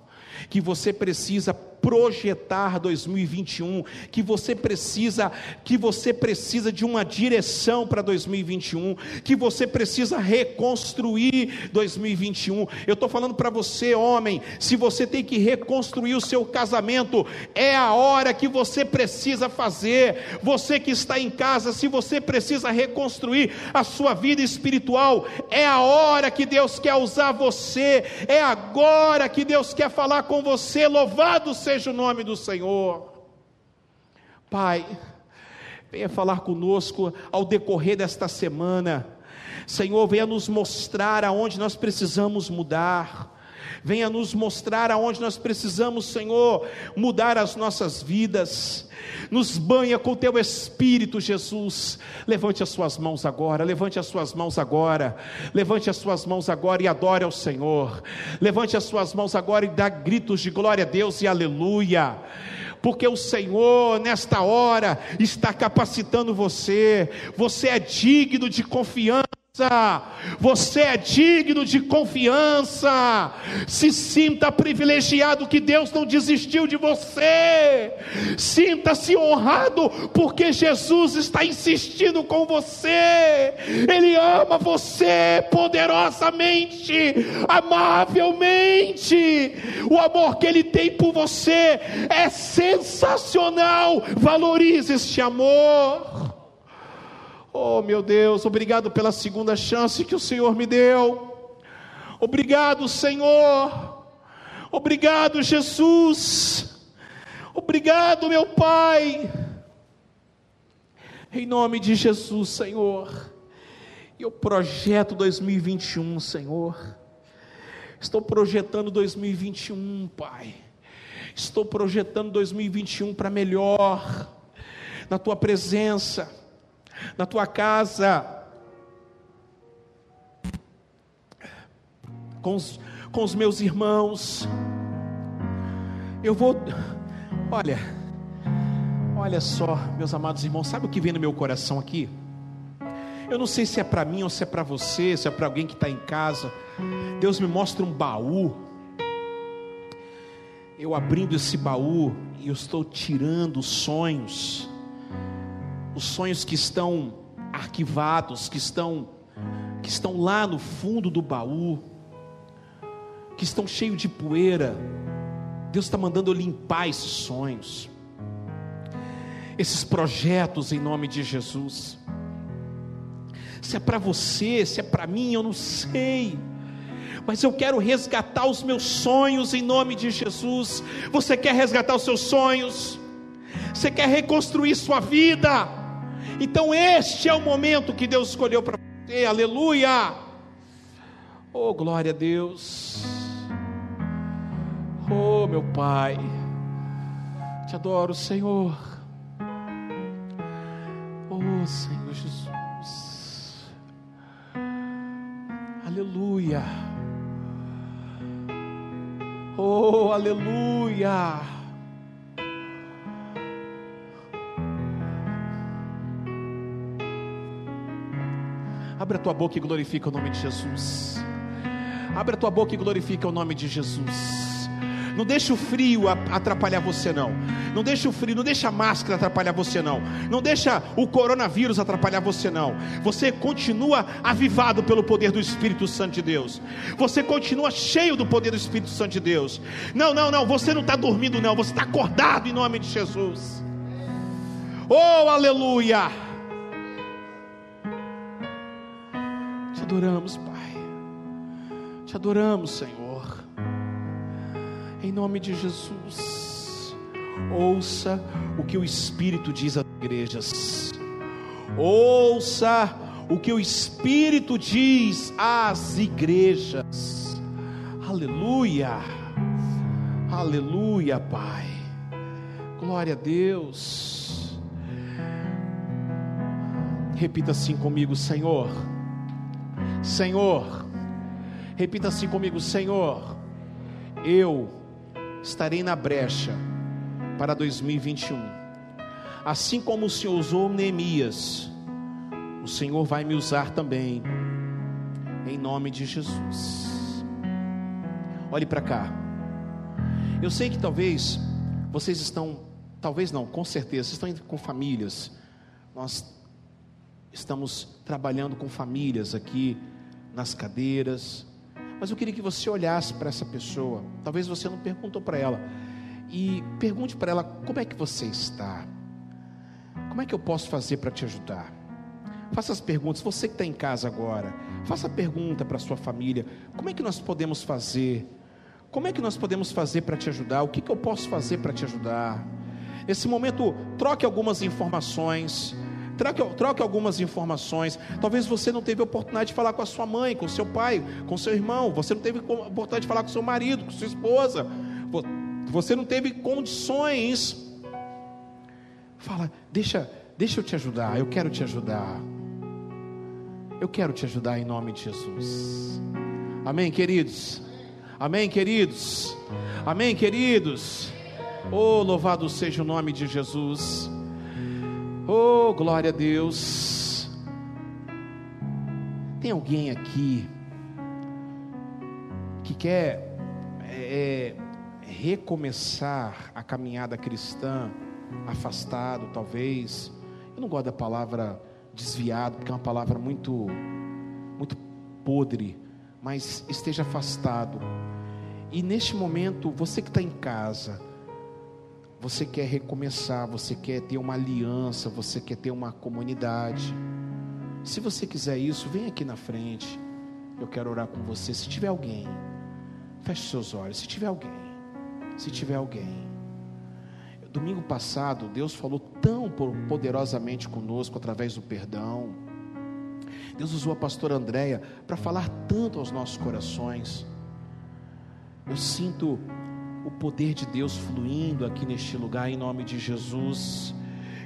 Speaker 1: que você precisa projetar 2021, que você precisa, que você precisa de uma direção para 2021, que você precisa reconstruir 2021. Eu estou falando para você, homem, se você tem que reconstruir o seu casamento, é a hora que você precisa fazer. Você que está em casa, se você precisa reconstruir a sua vida espiritual, é a hora que Deus quer usar você, é agora que Deus quer falar com você. Louvado seja seja o nome do Senhor. Pai, venha falar conosco ao decorrer desta semana. Senhor, venha nos mostrar aonde nós precisamos mudar. Venha nos mostrar aonde nós precisamos, Senhor, mudar as nossas vidas. Nos banha com teu Espírito, Jesus. Levante as suas mãos agora, levante as suas mãos agora, levante as suas mãos agora e adore ao Senhor. Levante as suas mãos agora e dá gritos de glória a Deus e aleluia porque o Senhor, nesta hora, está capacitando você, você é digno de confiança você é digno de confiança. Se sinta privilegiado que Deus não desistiu de você. Sinta-se honrado porque Jesus está insistindo com você. Ele ama você poderosamente, amavelmente. O amor que ele tem por você é sensacional. Valorize este amor. Oh, meu Deus, obrigado pela segunda chance que o Senhor me deu. Obrigado, Senhor. Obrigado, Jesus. Obrigado, meu Pai. Em nome de Jesus, Senhor. Eu projeto 2021, Senhor. Estou projetando 2021, Pai. Estou projetando 2021 para melhor, na tua presença na tua casa, com os, com os meus irmãos. Eu vou, olha, olha só, meus amados irmãos, sabe o que vem no meu coração aqui? Eu não sei se é para mim ou se é para você, se é para alguém que está em casa. Deus me mostra um baú. Eu abrindo esse baú e eu estou tirando sonhos os sonhos que estão arquivados, que estão que estão lá no fundo do baú, que estão cheios de poeira. Deus está mandando limpar esses sonhos, esses projetos em nome de Jesus. Se é para você, se é para mim, eu não sei. Mas eu quero resgatar os meus sonhos em nome de Jesus. Você quer resgatar os seus sonhos? Você quer reconstruir sua vida? Então este é o momento que Deus escolheu para você, aleluia. Oh, glória a Deus. Oh, meu Pai, te adoro, Senhor. Oh, Senhor Jesus. Aleluia. Oh, aleluia. Abre a tua boca e glorifica o nome de Jesus. Abre a tua boca e glorifica o nome de Jesus. Não deixa o frio atrapalhar você não. Não deixa o frio, não deixa a máscara atrapalhar você não. Não deixa o coronavírus atrapalhar você não. Você continua avivado pelo poder do Espírito Santo de Deus. Você continua cheio do poder do Espírito Santo de Deus. Não, não, não. Você não está dormindo não. Você está acordado em nome de Jesus. Oh, aleluia. Adoramos, Pai. Te adoramos, Senhor. Em nome de Jesus. Ouça o que o Espírito diz às igrejas. Ouça o que o Espírito diz às igrejas. Aleluia. Aleluia, Pai. Glória a Deus. Repita assim comigo, Senhor Senhor, repita assim comigo: Senhor, eu estarei na brecha para 2021. Assim como o Senhor usou Neemias, o Senhor vai me usar também, em nome de Jesus. Olhe para cá. Eu sei que talvez vocês estão, talvez não, com certeza, estão com famílias. Nós estamos trabalhando com famílias aqui nas cadeiras. Mas eu queria que você olhasse para essa pessoa. Talvez você não perguntou para ela. E pergunte para ela como é que você está. Como é que eu posso fazer para te ajudar? Faça as perguntas. Você que está em casa agora, faça a pergunta para a sua família. Como é que nós podemos fazer? Como é que nós podemos fazer para te ajudar? O que, que eu posso fazer para te ajudar? Nesse momento, troque algumas informações troque, troque algumas informações. Talvez você não teve oportunidade de falar com a sua mãe, com seu pai, com seu irmão. Você não teve oportunidade de falar com seu marido, com sua esposa. Você não teve condições. Fala, deixa, deixa eu te ajudar. Eu quero te ajudar. Eu quero te ajudar em nome de Jesus. Amém, queridos. Amém, queridos. Amém, queridos. Oh, louvado seja o nome de Jesus. Oh, glória a Deus. Tem alguém aqui que quer é, recomeçar a caminhada cristã, afastado, talvez. Eu não gosto da palavra desviado, porque é uma palavra muito, muito podre, mas esteja afastado. E neste momento, você que está em casa, você quer recomeçar, você quer ter uma aliança, você quer ter uma comunidade. Se você quiser isso, vem aqui na frente. Eu quero orar com você. Se tiver alguém, feche seus olhos. Se tiver alguém, se tiver alguém. Domingo passado, Deus falou tão poderosamente conosco através do perdão. Deus usou a pastora Andréia para falar tanto aos nossos corações. Eu sinto o poder de Deus fluindo aqui neste lugar em nome de Jesus.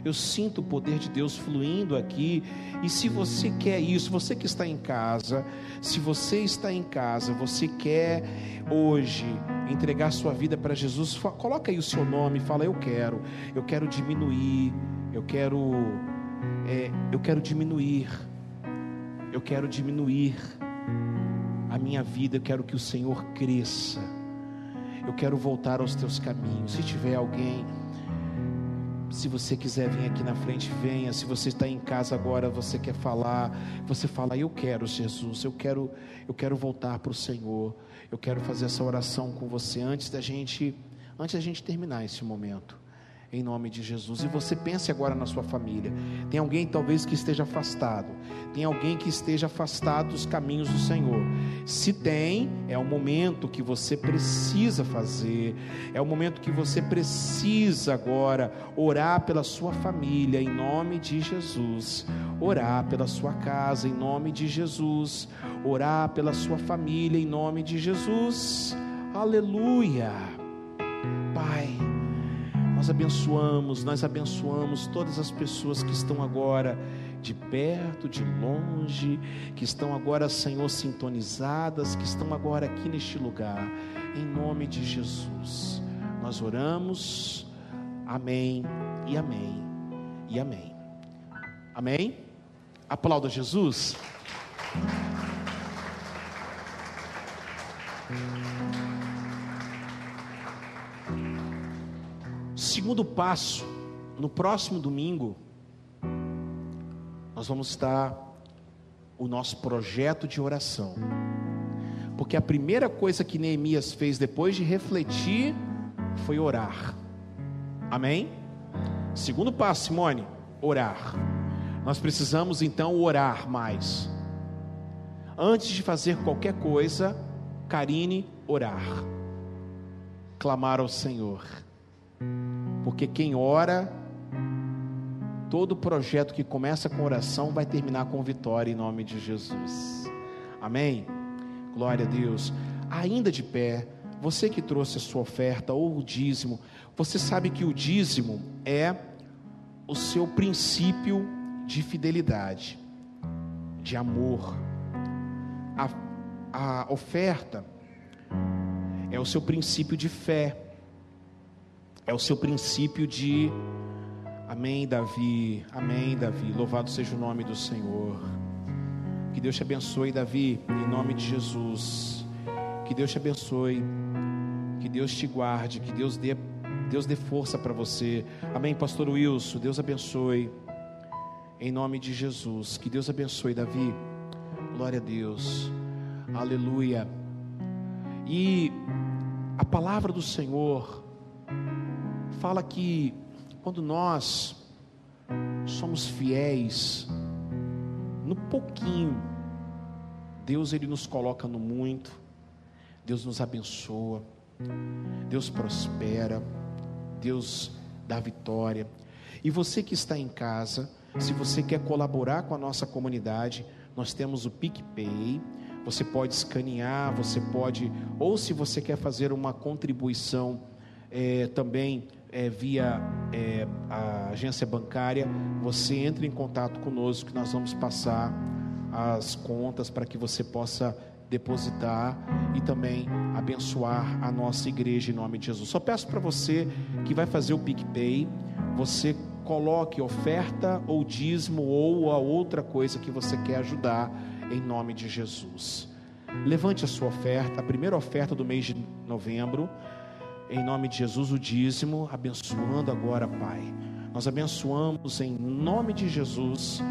Speaker 1: Eu sinto o poder de Deus fluindo aqui. E se você quer isso, você que está em casa, se você está em casa, você quer hoje entregar sua vida para Jesus, coloca aí o seu nome, fala eu quero, eu quero diminuir, eu quero, é, eu quero diminuir, eu quero diminuir a minha vida, eu quero que o Senhor cresça eu quero voltar aos teus caminhos. Se tiver alguém, se você quiser vir aqui na frente, venha. Se você está em casa agora, você quer falar, você fala: Eu quero, Jesus, eu quero, eu quero voltar para o Senhor. Eu quero fazer essa oração com você antes da gente, antes da gente terminar esse momento em nome de Jesus. E você pense agora na sua família. Tem alguém talvez que esteja afastado. Tem alguém que esteja afastado dos caminhos do Senhor. Se tem, é o momento que você precisa fazer. É o momento que você precisa agora orar pela sua família em nome de Jesus. Orar pela sua casa em nome de Jesus. Orar pela sua família em nome de Jesus. Aleluia. Pai, nós abençoamos, nós abençoamos todas as pessoas que estão agora de perto, de longe, que estão agora, Senhor, sintonizadas, que estão agora aqui neste lugar, em nome de Jesus. Nós oramos, amém e amém e amém. Amém? Aplauda Jesus. Segundo passo, no próximo domingo, nós vamos estar o nosso projeto de oração. Porque a primeira coisa que Neemias fez depois de refletir foi orar. Amém? Segundo passo, Simone, orar. Nós precisamos então orar mais. Antes de fazer qualquer coisa, Karine, orar. Clamar ao Senhor porque quem ora, todo projeto que começa com oração vai terminar com vitória em nome de Jesus. Amém? Glória a Deus. Ainda de pé, você que trouxe a sua oferta ou o dízimo, você sabe que o dízimo é o seu princípio de fidelidade, de amor. A, a oferta é o seu princípio de fé é o seu princípio de Amém, Davi. Amém, Davi. Louvado seja o nome do Senhor. Que Deus te abençoe, Davi, em nome de Jesus. Que Deus te abençoe. Que Deus te guarde, que Deus dê Deus dê força para você. Amém, pastor Wilson. Deus abençoe. Em nome de Jesus. Que Deus abençoe, Davi. Glória a Deus. Aleluia. E a palavra do Senhor fala que quando nós somos fiéis no pouquinho, Deus ele nos coloca no muito, Deus nos abençoa, Deus prospera, Deus dá vitória. E você que está em casa, Se você quer colaborar com a nossa comunidade, nós temos o PicPay. Você pode escanear, você pode, ou se você quer fazer uma contribuição é, também é, via é, a agência bancária, você entre em contato conosco que nós vamos passar as contas para que você possa depositar e também abençoar a nossa igreja em nome de Jesus. Só peço para você que vai fazer o PicPay, você coloque oferta ou dízimo ou a outra coisa que você quer ajudar em nome de Jesus. Levante a sua oferta, a primeira oferta do mês de novembro, em nome de Jesus, o dízimo, abençoando agora, Pai. Nós abençoamos em nome de Jesus,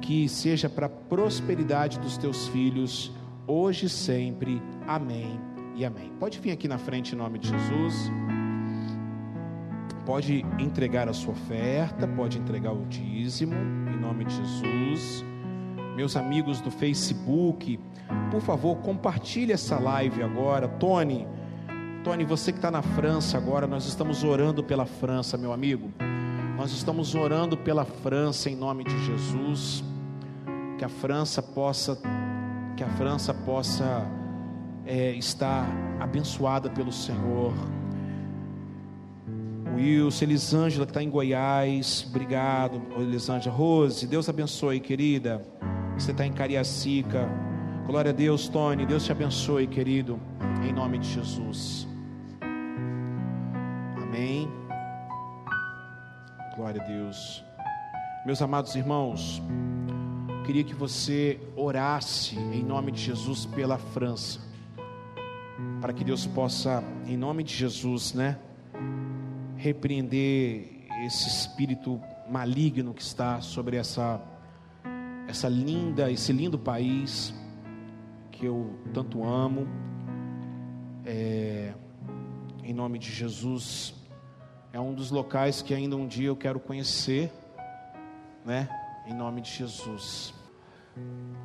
Speaker 1: que seja para a prosperidade dos teus filhos, hoje e sempre. Amém e amém. Pode vir aqui na frente em nome de Jesus pode entregar a sua oferta, pode entregar o dízimo, em nome de Jesus. Meus amigos do Facebook, por favor, compartilhe essa live agora. Tony, Tony, você que está na França agora, nós estamos orando pela França, meu amigo. Nós estamos orando pela França em nome de Jesus. Que a França possa, que a França possa é, estar abençoada pelo Senhor Wilson, Elisângela que está em Goiás, obrigado, Elisângela. Rose, Deus abençoe, querida. Você está em Cariacica. Glória a Deus, Tony. Deus te abençoe, querido, em nome de Jesus. Amém. Glória a Deus. Meus amados irmãos, queria que você orasse em nome de Jesus pela França, para que Deus possa, em nome de Jesus, né? repreender esse espírito maligno que está sobre essa essa linda, esse lindo país que eu tanto amo. É, em nome de Jesus, é um dos locais que ainda um dia eu quero conhecer, né? Em nome de Jesus.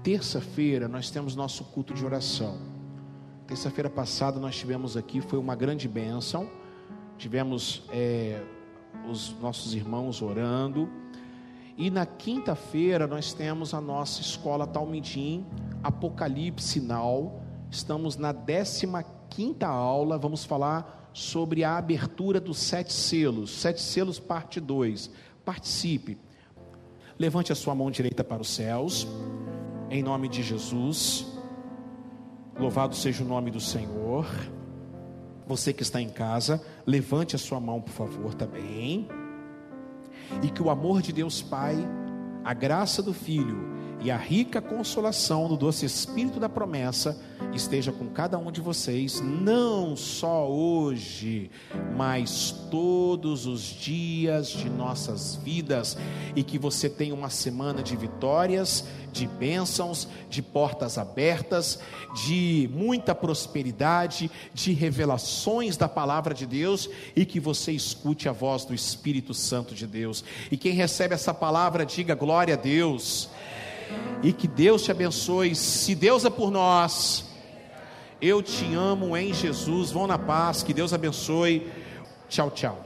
Speaker 1: Terça-feira nós temos nosso culto de oração. Terça-feira passada nós tivemos aqui, foi uma grande bênção tivemos é, os nossos irmãos orando. E na quinta-feira nós temos a nossa escola Talmidim, Apocalipse Now. Estamos na 15 quinta aula, vamos falar sobre a abertura dos sete selos, sete selos parte 2. Participe. Levante a sua mão direita para os céus, em nome de Jesus. Louvado seja o nome do Senhor. Você que está em casa, levante a sua mão, por favor, também. E que o amor de Deus Pai, a graça do Filho e a rica consolação do doce Espírito da promessa esteja com cada um de vocês, não só hoje, mas todos os dias de nossas vidas, e que você tenha uma semana de vitórias, de bênçãos, de portas abertas, de muita prosperidade, de revelações da palavra de Deus, e que você escute a voz do Espírito Santo de Deus. E quem recebe essa palavra, diga glória a Deus e que Deus te abençoe. Se Deus é por nós, eu te amo em Jesus. Vão na paz, que Deus abençoe. Tchau, tchau.